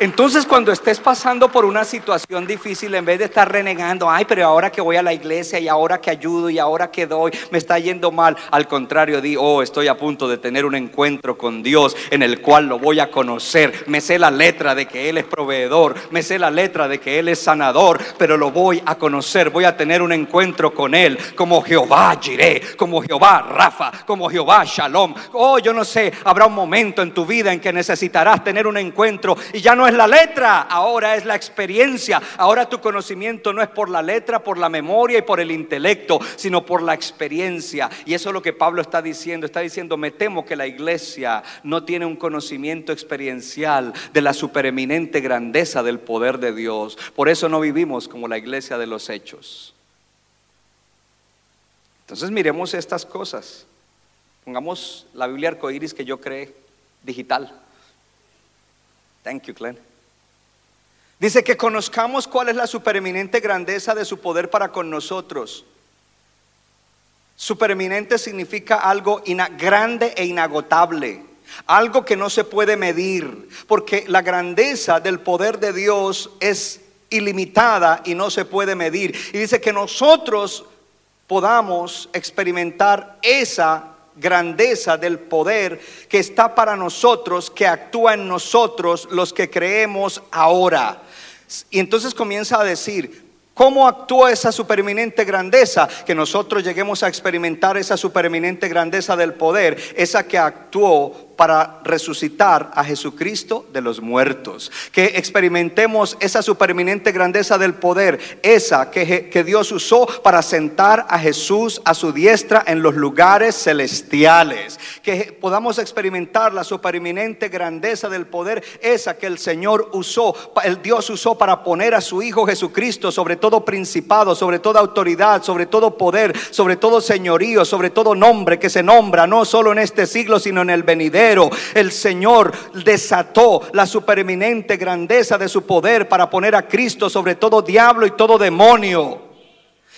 Speaker 1: Entonces cuando estés pasando por una situación difícil, en vez de estar renegando, ay, pero ahora que voy a la iglesia y ahora que ayudo y ahora que doy, me está yendo mal. Al contrario, di, oh, estoy a punto de tener un encuentro con Dios en el cual lo voy a conocer. Me sé la letra de que Él es proveedor, me sé la letra de que Él es sanador, pero lo voy a conocer. Voy a tener un encuentro con Él como Jehová Jireh, como Jehová Rafa, como Jehová Shalom. Oh, yo no sé, habrá un momento en tu vida en que necesitarás tener un encuentro y ya no es la letra, ahora es la experiencia. Ahora tu conocimiento no es por la letra, por la memoria y por el intelecto, sino por la experiencia. Y eso es lo que Pablo está diciendo. Está diciendo, me temo que la iglesia no tiene un conocimiento experiencial de la supereminente grandeza del poder de Dios. Por eso no vivimos como la iglesia de los hechos. Entonces miremos estas cosas. Pongamos la Biblia arcoíris que yo creé digital. Thank you, Glenn. Dice que conozcamos cuál es la supereminente grandeza de su poder para con nosotros. Supereminente significa algo grande e inagotable, algo que no se puede medir, porque la grandeza del poder de Dios es ilimitada y no se puede medir. Y dice que nosotros podamos experimentar esa grandeza del poder que está para nosotros, que actúa en nosotros los que creemos ahora. Y entonces comienza a decir, ¿Cómo actúa esa supereminente grandeza? Que nosotros lleguemos a experimentar esa supereminente grandeza del poder, esa que actuó para resucitar a Jesucristo de los muertos. Que experimentemos esa supereminente grandeza del poder, esa que, Dios usó para sentar a Jesús a su diestra en los lugares celestiales. Que podamos experimentar la supereminente grandeza del poder, esa que el Señor usó, el Dios usó para poner a su Hijo Jesucristo sobre todo principado, sobre toda autoridad, sobre todo poder, sobre todo señorío, sobre todo nombre que se nombra, no solo en este siglo, sino en el venidero el Señor desató la supereminente grandeza de su poder para poner a Cristo sobre todo diablo y todo demonio.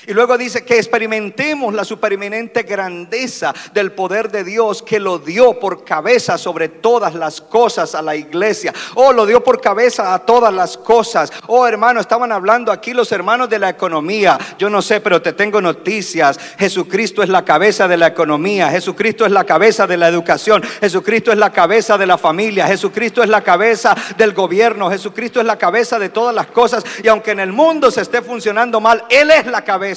Speaker 1: Y luego dice que experimentemos la supereminente grandeza del poder de Dios que lo dio por cabeza sobre todas las cosas a la iglesia. Oh, lo dio por cabeza a todas las cosas. Oh, hermano, estaban hablando aquí los hermanos de la economía. Yo no sé, pero te tengo noticias. Jesucristo es la cabeza de la economía. Jesucristo es la cabeza de la educación. Jesucristo es la cabeza de la familia. Jesucristo es la cabeza del gobierno. Jesucristo es la cabeza de todas las cosas. Y aunque en el mundo se esté funcionando mal, Él es la cabeza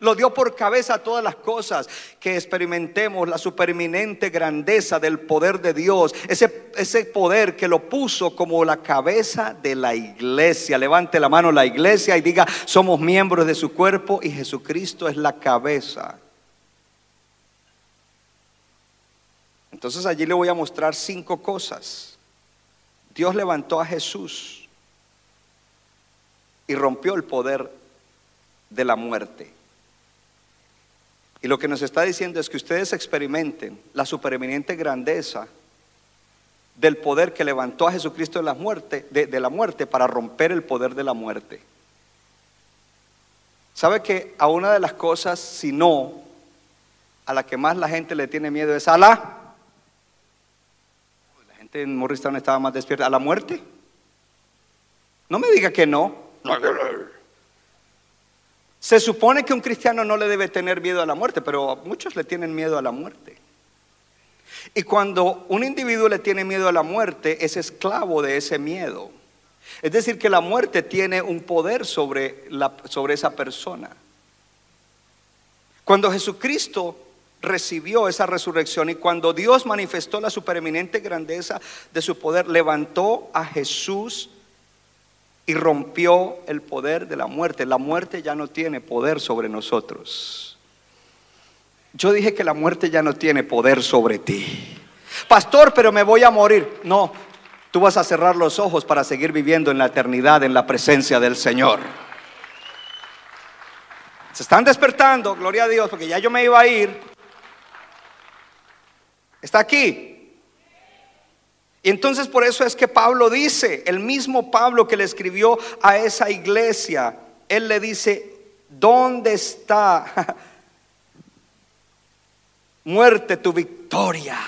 Speaker 1: lo dio por cabeza a todas las cosas. Que experimentemos la supereminente grandeza del poder de Dios. Ese, ese poder que lo puso como la cabeza de la iglesia. Levante la mano la iglesia y diga, somos miembros de su cuerpo y Jesucristo es la cabeza. Entonces allí le voy a mostrar cinco cosas. Dios levantó a Jesús y rompió el poder de la muerte. Y lo que nos está diciendo es que ustedes experimenten la supereminente grandeza del poder que levantó a Jesucristo de la muerte, de, la muerte para romper el poder de la muerte. ¿Sabe que a una de las cosas, si no, a la que más la gente le tiene miedo es a la... La gente en Morristown estaba más despierta. ¿A la muerte? No me diga que no. Se supone que un cristiano no le debe tener miedo a la muerte, pero muchos le tienen miedo a la muerte. Y cuando un individuo le tiene miedo a la muerte, es esclavo de ese miedo. Es decir, que la muerte tiene un poder sobre, la, sobre esa persona. Cuando Jesucristo recibió esa resurrección y cuando Dios manifestó la supereminente grandeza de su poder, levantó a Jesús y rompió el poder de la muerte. La muerte ya no tiene poder sobre nosotros. Yo dije que la muerte ya no tiene poder sobre ti. Pastor, pero me voy a morir. No, tú vas a cerrar los ojos para seguir viviendo en la eternidad, en la presencia del Señor. Se están despertando, gloria a Dios, porque ya yo me iba a ir. Está aquí. Y entonces por eso es que Pablo dice, el mismo Pablo que le escribió a esa iglesia, él le dice, ¿dónde está muerte tu victoria?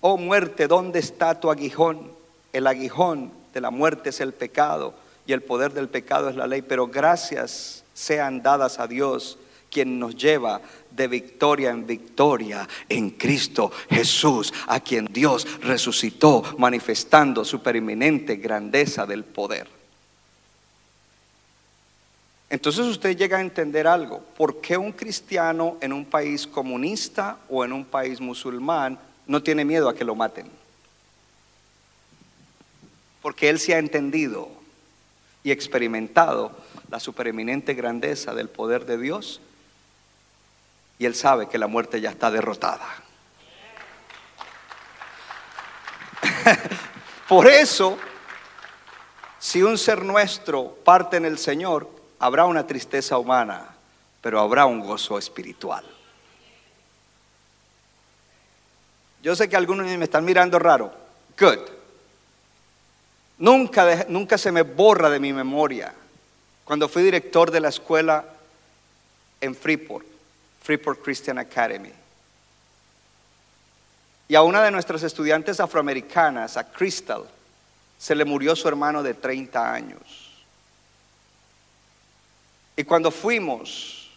Speaker 1: Oh muerte, ¿dónde está tu aguijón? El aguijón de la muerte es el pecado y el poder del pecado es la ley, pero gracias sean dadas a Dios quien nos lleva de victoria en victoria en Cristo Jesús, a quien Dios resucitó, manifestando su periminente grandeza del poder. Entonces usted llega a entender algo, ¿por qué un cristiano en un país comunista o en un país musulmán no tiene miedo a que lo maten? Porque él se ha entendido y experimentado la supereminente grandeza del poder de Dios y él sabe que la muerte ya está derrotada. Por eso, si un ser nuestro parte en el Señor, habrá una tristeza humana, pero habrá un gozo espiritual. Yo sé que algunos me están mirando raro. Good. Nunca, nunca se me borra de mi memoria cuando fui director de la escuela en Freeport, Freeport Christian Academy. Y a una de nuestras estudiantes afroamericanas, a Crystal, se le murió su hermano de 30 años. Y cuando fuimos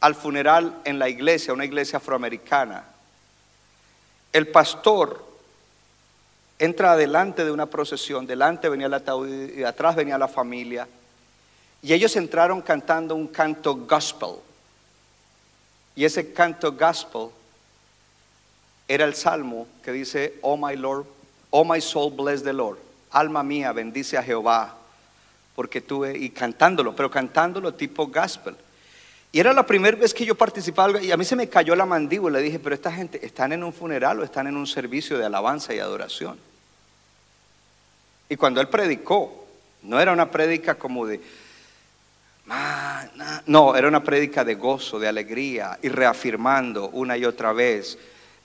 Speaker 1: al funeral en la iglesia, una iglesia afroamericana, el pastor entra adelante de una procesión, delante venía el ataúd y atrás venía la familia, y ellos entraron cantando un canto gospel. Y ese canto gospel era el salmo que dice, Oh my Lord, oh my soul bless the Lord. Alma mía, bendice a Jehová. Porque tuve, y cantándolo, pero cantándolo tipo gospel. Y era la primera vez que yo participaba y a mí se me cayó la mandíbula. Dije, pero esta gente, ¿están en un funeral o están en un servicio de alabanza y adoración? Y cuando él predicó, no era una prédica como de. No, era una prédica de gozo, de alegría y reafirmando una y otra vez,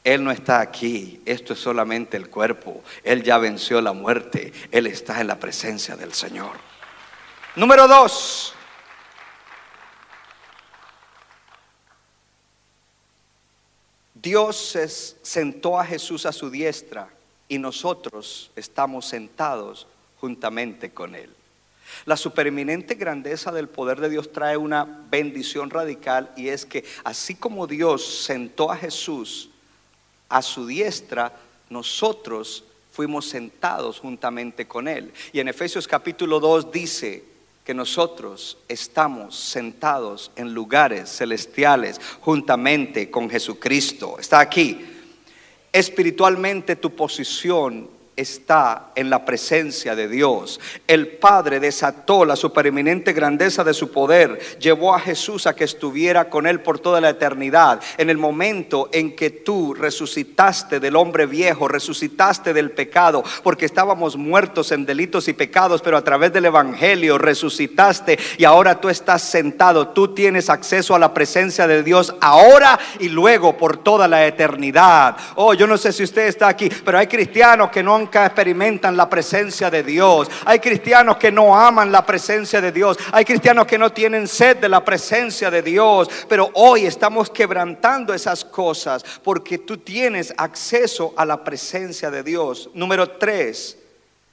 Speaker 1: Él no está aquí, esto es solamente el cuerpo, Él ya venció la muerte, Él está en la presencia del Señor. Número dos, Dios se sentó a Jesús a su diestra y nosotros estamos sentados juntamente con Él. La supereminente grandeza del poder de Dios trae una bendición radical y es que así como Dios sentó a Jesús a su diestra, nosotros fuimos sentados juntamente con Él. Y en Efesios capítulo 2 dice que nosotros estamos sentados en lugares celestiales juntamente con Jesucristo. Está aquí. Espiritualmente tu posición está en la presencia de Dios. El Padre desató la supereminente grandeza de su poder, llevó a Jesús a que estuviera con él por toda la eternidad. En el momento en que tú resucitaste del hombre viejo, resucitaste del pecado, porque estábamos muertos en delitos y pecados, pero a través del Evangelio resucitaste y ahora tú estás sentado, tú tienes acceso a la presencia de Dios ahora y luego por toda la eternidad. Oh, yo no sé si usted está aquí, pero hay cristianos que nunca experimentan la presencia de Dios. Hay cristianos que no aman la presencia de Dios. Hay cristianos que no tienen sed de la presencia de Dios. Pero hoy estamos quebrantando esas cosas porque tú tienes acceso a la presencia de Dios. Número tres.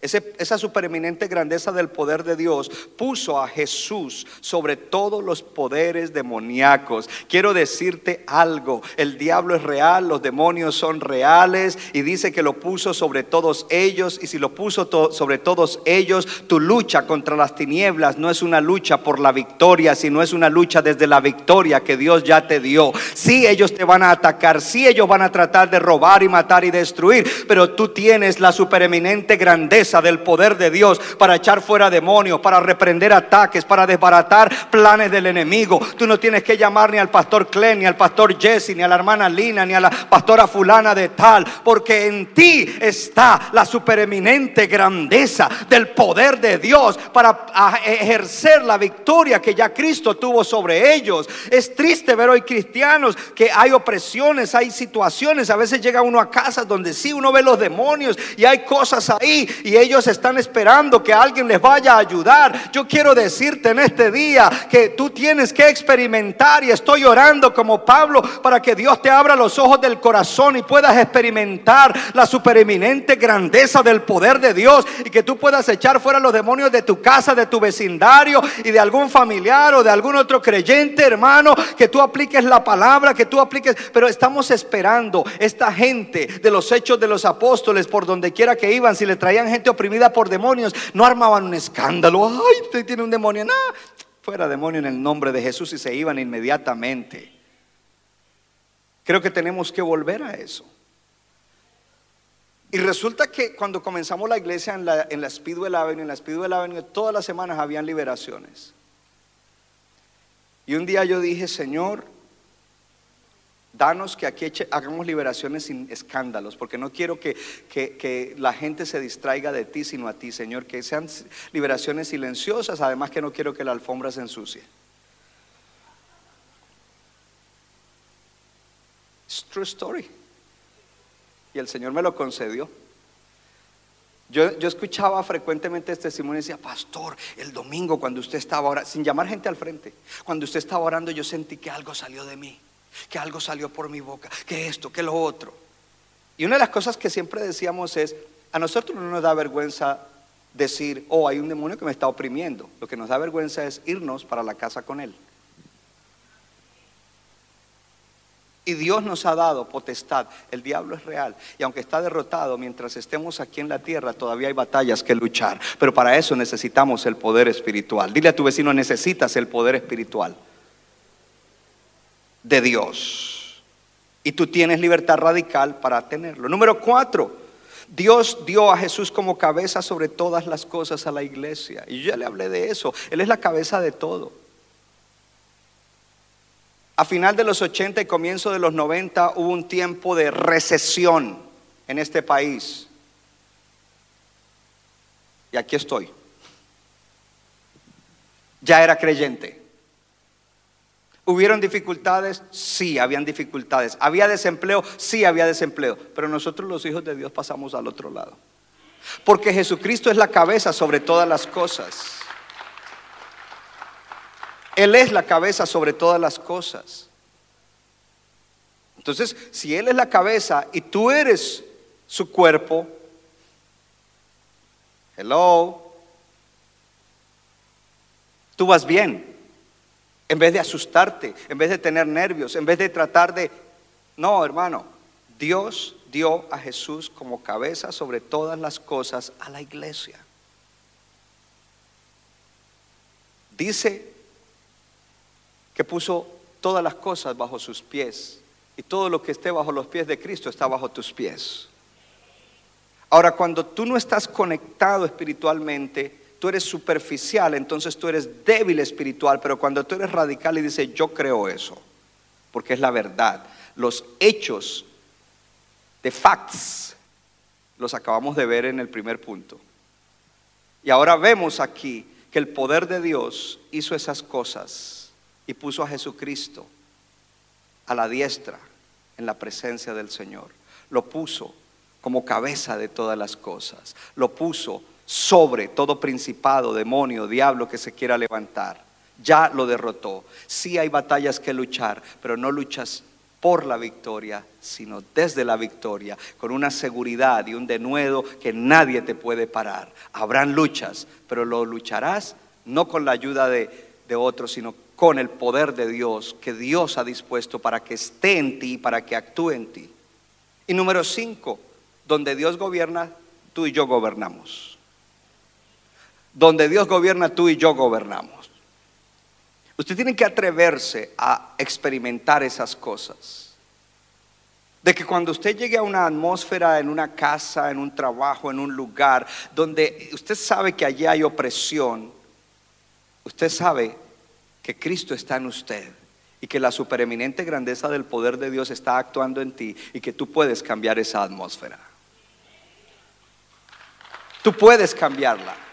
Speaker 1: Esa supereminente grandeza del poder de Dios puso a Jesús sobre todos los poderes demoníacos. Quiero decirte algo, el diablo es real, los demonios son reales y dice que lo puso sobre todos ellos y si lo puso sobre todos ellos, tu lucha contra las tinieblas no es una lucha por la victoria, sino es una lucha desde la victoria que Dios ya te dio. Sí, ellos te van a atacar, sí, ellos van a tratar de robar y matar y destruir, pero tú tienes la supereminente grandeza del poder de Dios para echar fuera demonios, para reprender ataques, para desbaratar planes del enemigo. Tú no tienes que llamar ni al pastor Clen, ni al pastor Jesse, ni a la hermana Lina, ni a la pastora fulana de tal, porque en ti está la supereminente grandeza del poder de Dios para ejercer la victoria que ya Cristo tuvo sobre ellos. Es triste ver hoy cristianos que hay opresiones, hay situaciones, a veces llega uno a casas donde sí uno ve los demonios y hay cosas ahí y ellos están esperando que alguien les vaya a ayudar. Yo quiero decirte en este día que tú tienes que experimentar y estoy orando como Pablo para que Dios te abra los ojos del corazón y puedas experimentar la supereminente grandeza del poder de Dios y que tú puedas echar fuera los demonios de tu casa, de tu vecindario y de algún familiar o de algún otro creyente, hermano, que tú apliques la palabra, que tú apliques, pero estamos esperando esta gente de los hechos de los apóstoles por donde quiera que iban, si le traían gente oprimida por demonios, no armaban un escándalo, ay, usted tiene un demonio, no, fuera demonio en el nombre de Jesús y se iban inmediatamente. Creo que tenemos que volver a eso. Y resulta que cuando comenzamos la iglesia en la, en la Speedwell Avenue, en la Speedwell Avenue, todas las semanas habían liberaciones. Y un día yo dije, Señor, danos que aquí hagamos liberaciones sin escándalos, porque no quiero que, que- que la gente se distraiga de ti, sino a ti, Señor, que sean liberaciones silenciosas, además que no quiero que la alfombra se ensucie. It's true story. Y el Señor me lo concedió. Yo, yo escuchaba frecuentemente este testimonio y decía, pastor, el domingo cuando usted estaba orando, sin llamar gente al frente, cuando usted estaba orando yo sentí que algo salió de mí, que algo salió por mi boca, que esto, que lo otro. Y una de las cosas que siempre decíamos es, a nosotros no nos da vergüenza decir, oh, hay un demonio que me está oprimiendo. Lo que nos da vergüenza es irnos para la casa con él. Y Dios nos ha dado potestad. El diablo es real. Y aunque está derrotado, mientras estemos aquí en la tierra, todavía hay batallas que luchar. Pero para eso necesitamos el poder espiritual. Dile a tu vecino, necesitas el poder espiritual de Dios. Y tú tienes libertad radical para tenerlo. Número cuatro, Dios dio a Jesús como cabeza sobre todas las cosas a la iglesia. Y yo ya le hablé de eso. Él es la cabeza de todo. A final de los 80 y comienzo de los 90 hubo un tiempo de recesión en este país. Y aquí estoy. Ya era creyente. ¿Hubieron dificultades? Sí, habían dificultades. ¿Había desempleo? Sí, había desempleo. Pero nosotros los hijos de Dios pasamos al otro lado. Porque Jesucristo es la cabeza sobre todas las cosas. Él es la cabeza sobre todas las cosas. Entonces, si Él es la cabeza y tú eres su cuerpo, hello, tú vas bien. En vez de asustarte, en vez de tener nervios, en vez de tratar de... No, hermano, Dios dio a Jesús como cabeza sobre todas las cosas a la iglesia. Dice que puso todas las cosas bajo sus pies y todo lo que esté bajo los pies de Cristo está bajo tus pies. Ahora, cuando tú no estás conectado espiritualmente, tú eres superficial, entonces tú eres débil espiritual, pero cuando tú eres radical y dices, yo creo eso, porque es la verdad, los hechos de facts los acabamos de ver en el primer punto. Y ahora vemos aquí que el poder de Dios hizo esas cosas y puso a Jesucristo a la diestra en la presencia del Señor. Lo puso como cabeza de todas las cosas. Lo puso sobre todo principado, demonio, diablo que se quiera levantar. Ya lo derrotó. Sí hay batallas que luchar, pero no luchas por la victoria, sino desde la victoria, con una seguridad y un denuedo que nadie te puede parar. Habrán luchas, pero lo lucharás no con la ayuda de, de otros, sino con el poder de Dios que Dios ha dispuesto para que esté en ti, para que actúe en ti. Y número cinco, donde Dios gobierna, tú y yo gobernamos. Donde Dios gobierna, tú y yo gobernamos. Usted tiene que atreverse a experimentar esas cosas. De que cuando usted llegue a una atmósfera, en una casa, en un trabajo, en un lugar, donde usted sabe que allí hay opresión, usted sabe que Cristo está en usted y que la supereminente grandeza del poder de Dios está actuando en ti y que tú puedes cambiar esa atmósfera. Tú puedes cambiarla.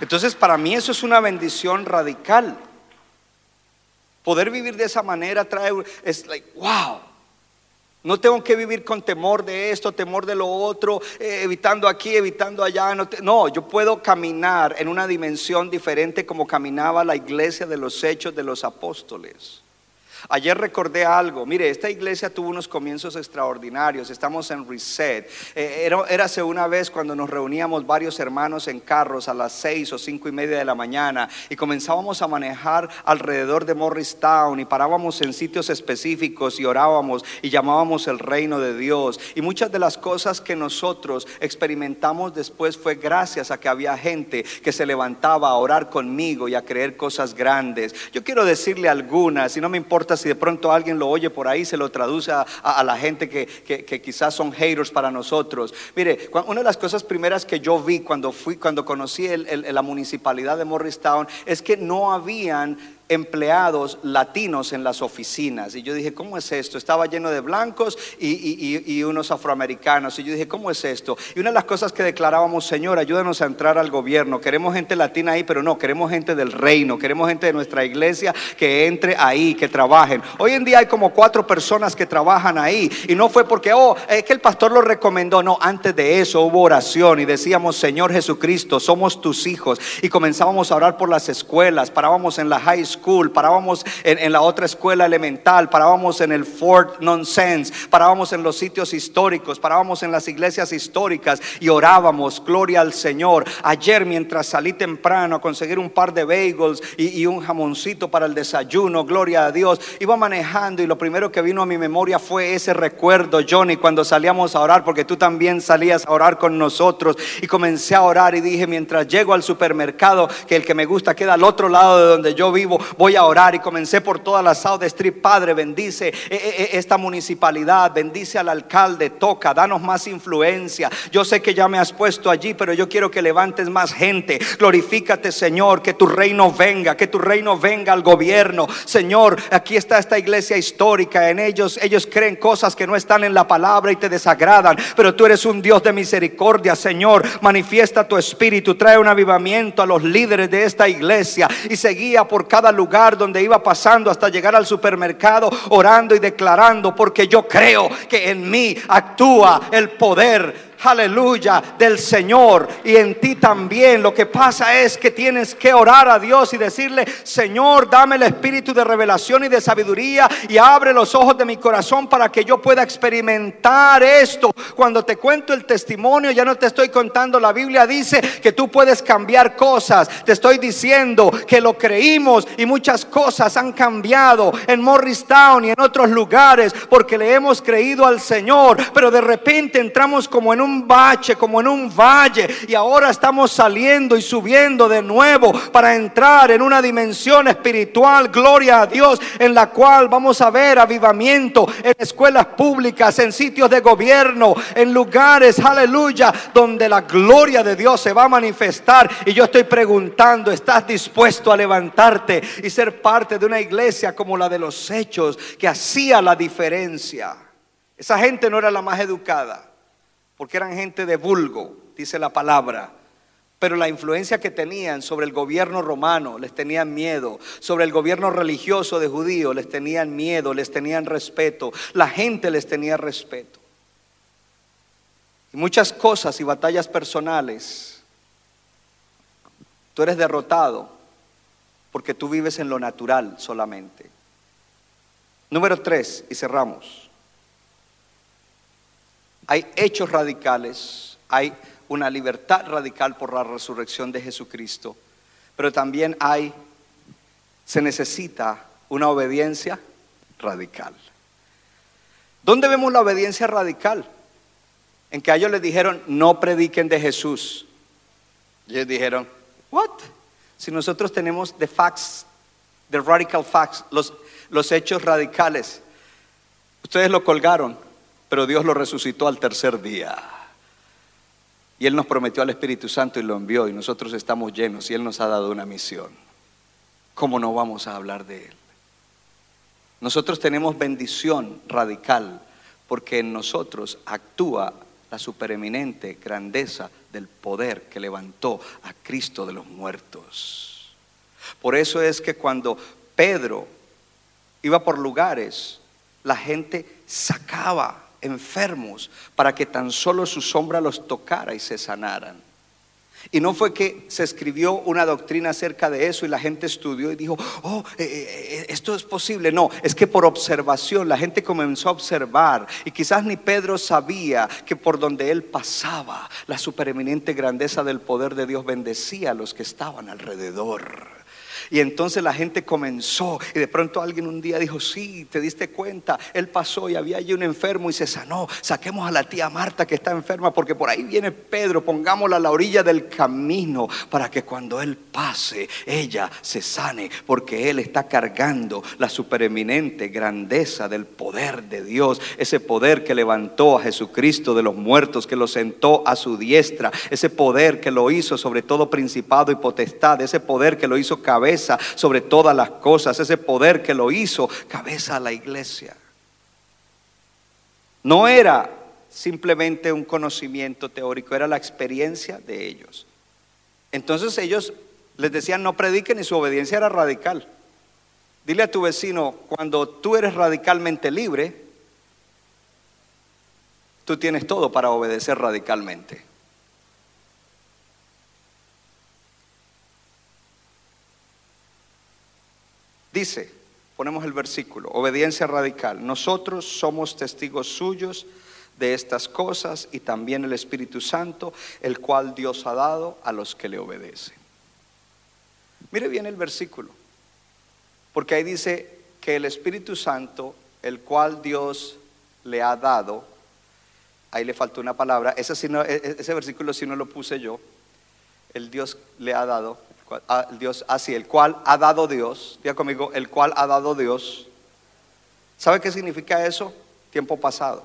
Speaker 1: Entonces, para mí eso es una bendición radical. Poder vivir de esa manera trae, es like, wow. No tengo que vivir con temor de esto, temor de lo otro, eh, evitando aquí, evitando allá. No, yo puedo caminar en una dimensión diferente como caminaba la iglesia de los hechos de los apóstoles. Ayer recordé algo, mire, esta iglesia tuvo unos comienzos extraordinarios, estamos en reset. Eh, era, érase una vez cuando nos reuníamos varios hermanos en carros a las seis o cinco y media de la mañana y comenzábamos a manejar alrededor de Morristown y parábamos en sitios específicos y orábamos y llamábamos el reino de Dios. Y muchas de las cosas que nosotros experimentamos después fue gracias a que había gente que se levantaba a orar conmigo y a creer cosas grandes. Yo quiero decirle algunas, y no me importa si de pronto alguien lo oye por ahí, se lo traduce a, la gente que, que- quizás son haters para nosotros. Mire, una de las cosas primeras que yo vi cuando fui, cuando conocí el- la municipalidad de Morristown, es que no habían empleados latinos en las oficinas. Y yo dije, ¿cómo es esto? Estaba lleno de blancos y, y- y- unos afroamericanos. Y yo dije, ¿cómo es esto? Y una de las cosas que declarábamos, Señor, ayúdanos a entrar al gobierno. Queremos gente latina ahí, pero no, queremos gente del reino, queremos gente de nuestra iglesia que entre ahí, que trabajen. Hoy en día hay como cuatro personas que trabajan ahí. Y no fue porque, oh, es que el pastor lo recomendó. No, antes de eso hubo oración y decíamos, Señor Jesucristo, somos tus hijos. Y comenzábamos a orar por las escuelas, parábamos en la high school, parábamos en, en la otra escuela elemental, parábamos en el Fort Nonsense, parábamos en los sitios históricos, parábamos en las iglesias históricas y orábamos, gloria al Señor. Ayer mientras salí temprano a conseguir un par de bagels y, y un jamoncito para el desayuno, gloria a Dios, iba manejando y lo primero que vino a mi memoria fue ese recuerdo, Johnny, cuando salíamos a orar, porque tú también salías a orar con nosotros y comencé a orar y dije, mientras llego al supermercado, que el que me gusta queda al otro lado de donde yo vivo, voy a orar y comencé por toda la South Street, Padre, bendice eh, eh, esta municipalidad, bendice al alcalde, toca, danos más influencia. Yo sé que ya me has puesto allí, pero yo quiero que levantes más gente. Glorifícate, Señor, que tu reino venga, que tu reino venga al gobierno. Señor, aquí está esta iglesia histórica, en ellos ellos creen cosas que no están en la palabra y te desagradan, pero tú eres un Dios de misericordia, Señor. Manifiesta tu espíritu, trae un avivamiento a los líderes de esta iglesia y seguía por cada lugar donde iba pasando hasta llegar al supermercado orando y declarando, porque yo creo que en mí actúa el poder aleluya, del Señor y en ti también. Lo que pasa es que tienes que orar a Dios y decirle, Señor, dame el espíritu de revelación y de sabiduría y abre los ojos de mi corazón para que yo pueda experimentar esto. Cuando te cuento el testimonio, ya no te estoy contando, la Biblia dice que tú puedes cambiar cosas. Te estoy diciendo que lo creímos y muchas cosas han cambiado en Morristown y en otros lugares porque le hemos creído al Señor, pero de repente entramos como en un bache, como en un valle y ahora estamos saliendo y subiendo de nuevo para entrar en una dimensión espiritual, gloria a Dios, en la cual vamos a ver avivamiento en escuelas públicas, en sitios de gobierno, en lugares, aleluya, donde la gloria de Dios se va a manifestar. Y yo estoy preguntando, ¿estás dispuesto a levantarte y ser parte de una iglesia como la de los hechos que hacía la diferencia? Esa gente no era la más educada, porque eran gente de vulgo, dice la palabra. Pero la influencia que tenían sobre el gobierno romano les tenían miedo, sobre el gobierno religioso de judíos les tenían miedo, les tenían respeto, la gente les tenía respeto. Y muchas cosas y batallas personales, tú eres derrotado porque tú vives en lo natural solamente. Número tres, y cerramos. Hay hechos radicales, hay una libertad radical por la resurrección de Jesucristo, pero también hay, se necesita una obediencia radical. ¿Dónde vemos la obediencia radical? En que a ellos les dijeron, no prediquen de Jesús. Y ellos dijeron, what? Si nosotros tenemos the facts, the radical facts, los, los hechos radicales, ustedes lo colgaron. Pero Dios lo resucitó al tercer día. Y Él nos prometió al Espíritu Santo y lo envió y nosotros estamos llenos y Él nos ha dado una misión. ¿Cómo no vamos a hablar de Él? Nosotros tenemos bendición radical porque en nosotros actúa la supereminente grandeza del poder que levantó a Cristo de los muertos. Por eso es que cuando Pedro iba por lugares, la gente sacaba enfermos para que tan solo su sombra los tocara y se sanaran. Y no fue que se escribió una doctrina acerca de eso y la gente estudió y dijo, oh, eh, eh, esto es posible. No, es que por observación la gente comenzó a observar y quizás ni Pedro sabía que por donde él pasaba la supereminente grandeza del poder de Dios bendecía a los que estaban alrededor. Y entonces la gente comenzó y de pronto alguien un día dijo, sí, te diste cuenta, él pasó y había allí un enfermo y se sanó. Saquemos a la tía Marta que está enferma porque por ahí viene Pedro, pongámosla a la orilla del camino para que cuando él pase, ella se sane porque él está cargando la supereminente grandeza del poder de Dios, ese poder que levantó a Jesucristo de los muertos, que lo sentó a su diestra, ese poder que lo hizo sobre todo principado y potestad, ese poder que lo hizo cabeza sobre todas las cosas, ese poder que lo hizo cabeza a la iglesia. No era simplemente un conocimiento teórico, era la experiencia de ellos. Entonces ellos les decían no prediquen y su obediencia era radical. Dile a tu vecino, cuando tú eres radicalmente libre, tú tienes todo para obedecer radicalmente. Dice, ponemos el versículo, obediencia radical. Nosotros somos testigos suyos de estas cosas y también el Espíritu Santo, el cual Dios ha dado a los que le obedecen. Mire bien el versículo, porque ahí dice que el Espíritu Santo, el cual Dios le ha dado, ahí le faltó una palabra, ese, e, ese versículo si no lo puse yo, el Dios le ha dado, Dios así, el cual ha dado Dios, diga conmigo, el cual ha dado Dios. ¿Sabe qué significa eso? Tiempo pasado.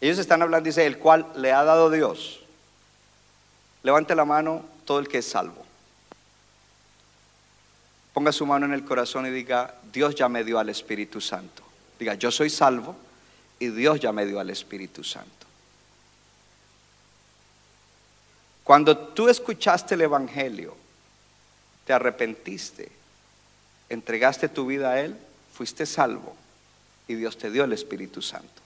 Speaker 1: Ellos están hablando, dice, el cual le ha dado Dios. Levante la mano todo el que es salvo. Ponga su mano en el corazón y diga, Dios ya me dio al Espíritu Santo. Diga, yo soy salvo y Dios ya me dio al Espíritu Santo. Cuando tú escuchaste el Evangelio, te arrepentiste, entregaste tu vida a Él, fuiste salvo y Dios te dio el Espíritu Santo.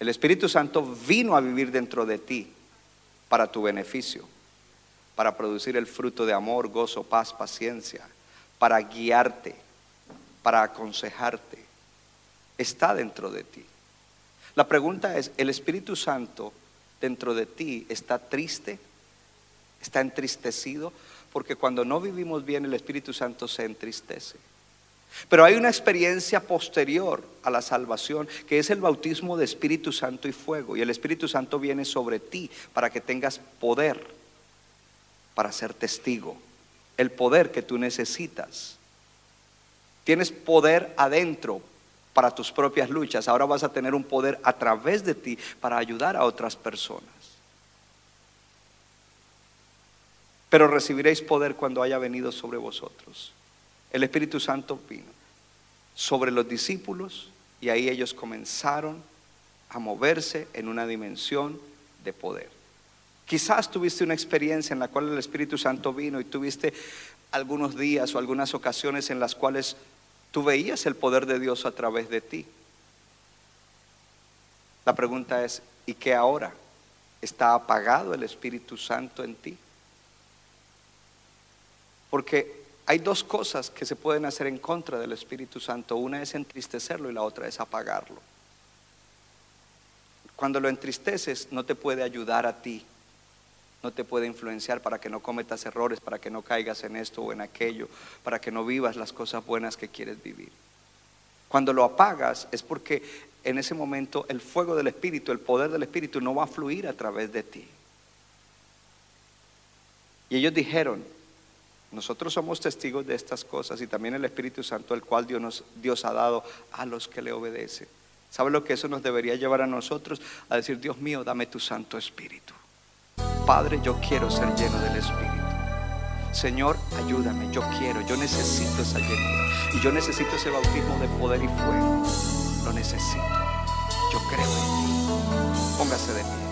Speaker 1: El Espíritu Santo vino a vivir dentro de ti para tu beneficio, para producir el fruto de amor, gozo, paz, paciencia, para guiarte, para aconsejarte. Está dentro de ti. La pregunta es, ¿el Espíritu Santo dentro de ti está triste? Está entristecido, porque cuando no vivimos bien el Espíritu Santo se entristece. Pero hay una experiencia posterior a la salvación, que es el bautismo de Espíritu Santo y fuego. Y el Espíritu Santo viene sobre ti para que tengas poder para ser testigo. El poder que tú necesitas. Tienes poder adentro para tus propias luchas. Ahora vas a tener un poder a través de ti para ayudar a otras personas. Pero recibiréis poder cuando haya venido sobre vosotros. El Espíritu Santo vino sobre los discípulos y ahí ellos comenzaron a moverse en una dimensión de poder. Quizás tuviste una experiencia en la cual el Espíritu Santo vino y tuviste algunos días o algunas ocasiones en las cuales tú veías el poder de Dios a través de ti. La pregunta es, ¿y qué ahora? ¿Está apagado el Espíritu Santo en ti? Porque hay dos cosas que se pueden hacer en contra del Espíritu Santo. Una es entristecerlo y la otra es apagarlo. Cuando lo entristeces no te puede ayudar a ti, no te puede influenciar para que no cometas errores, para que no caigas en esto o en aquello, para que no vivas las cosas buenas que quieres vivir. Cuando lo apagas es porque en ese momento el fuego del Espíritu, el poder del Espíritu no va a fluir a través de ti. Y ellos dijeron, nosotros somos testigos de estas cosas y también el Espíritu Santo, el cual Dios, nos, Dios ha dado a los que le obedecen. ¿Sabe lo que eso nos debería llevar a nosotros? A decir, Dios mío, dame tu Santo Espíritu. Padre, yo quiero ser lleno del Espíritu. Señor, ayúdame, yo quiero, yo necesito esa llenura. Y yo necesito ese bautismo de poder y fuego. Lo necesito. Yo creo en ti. Póngase de pie.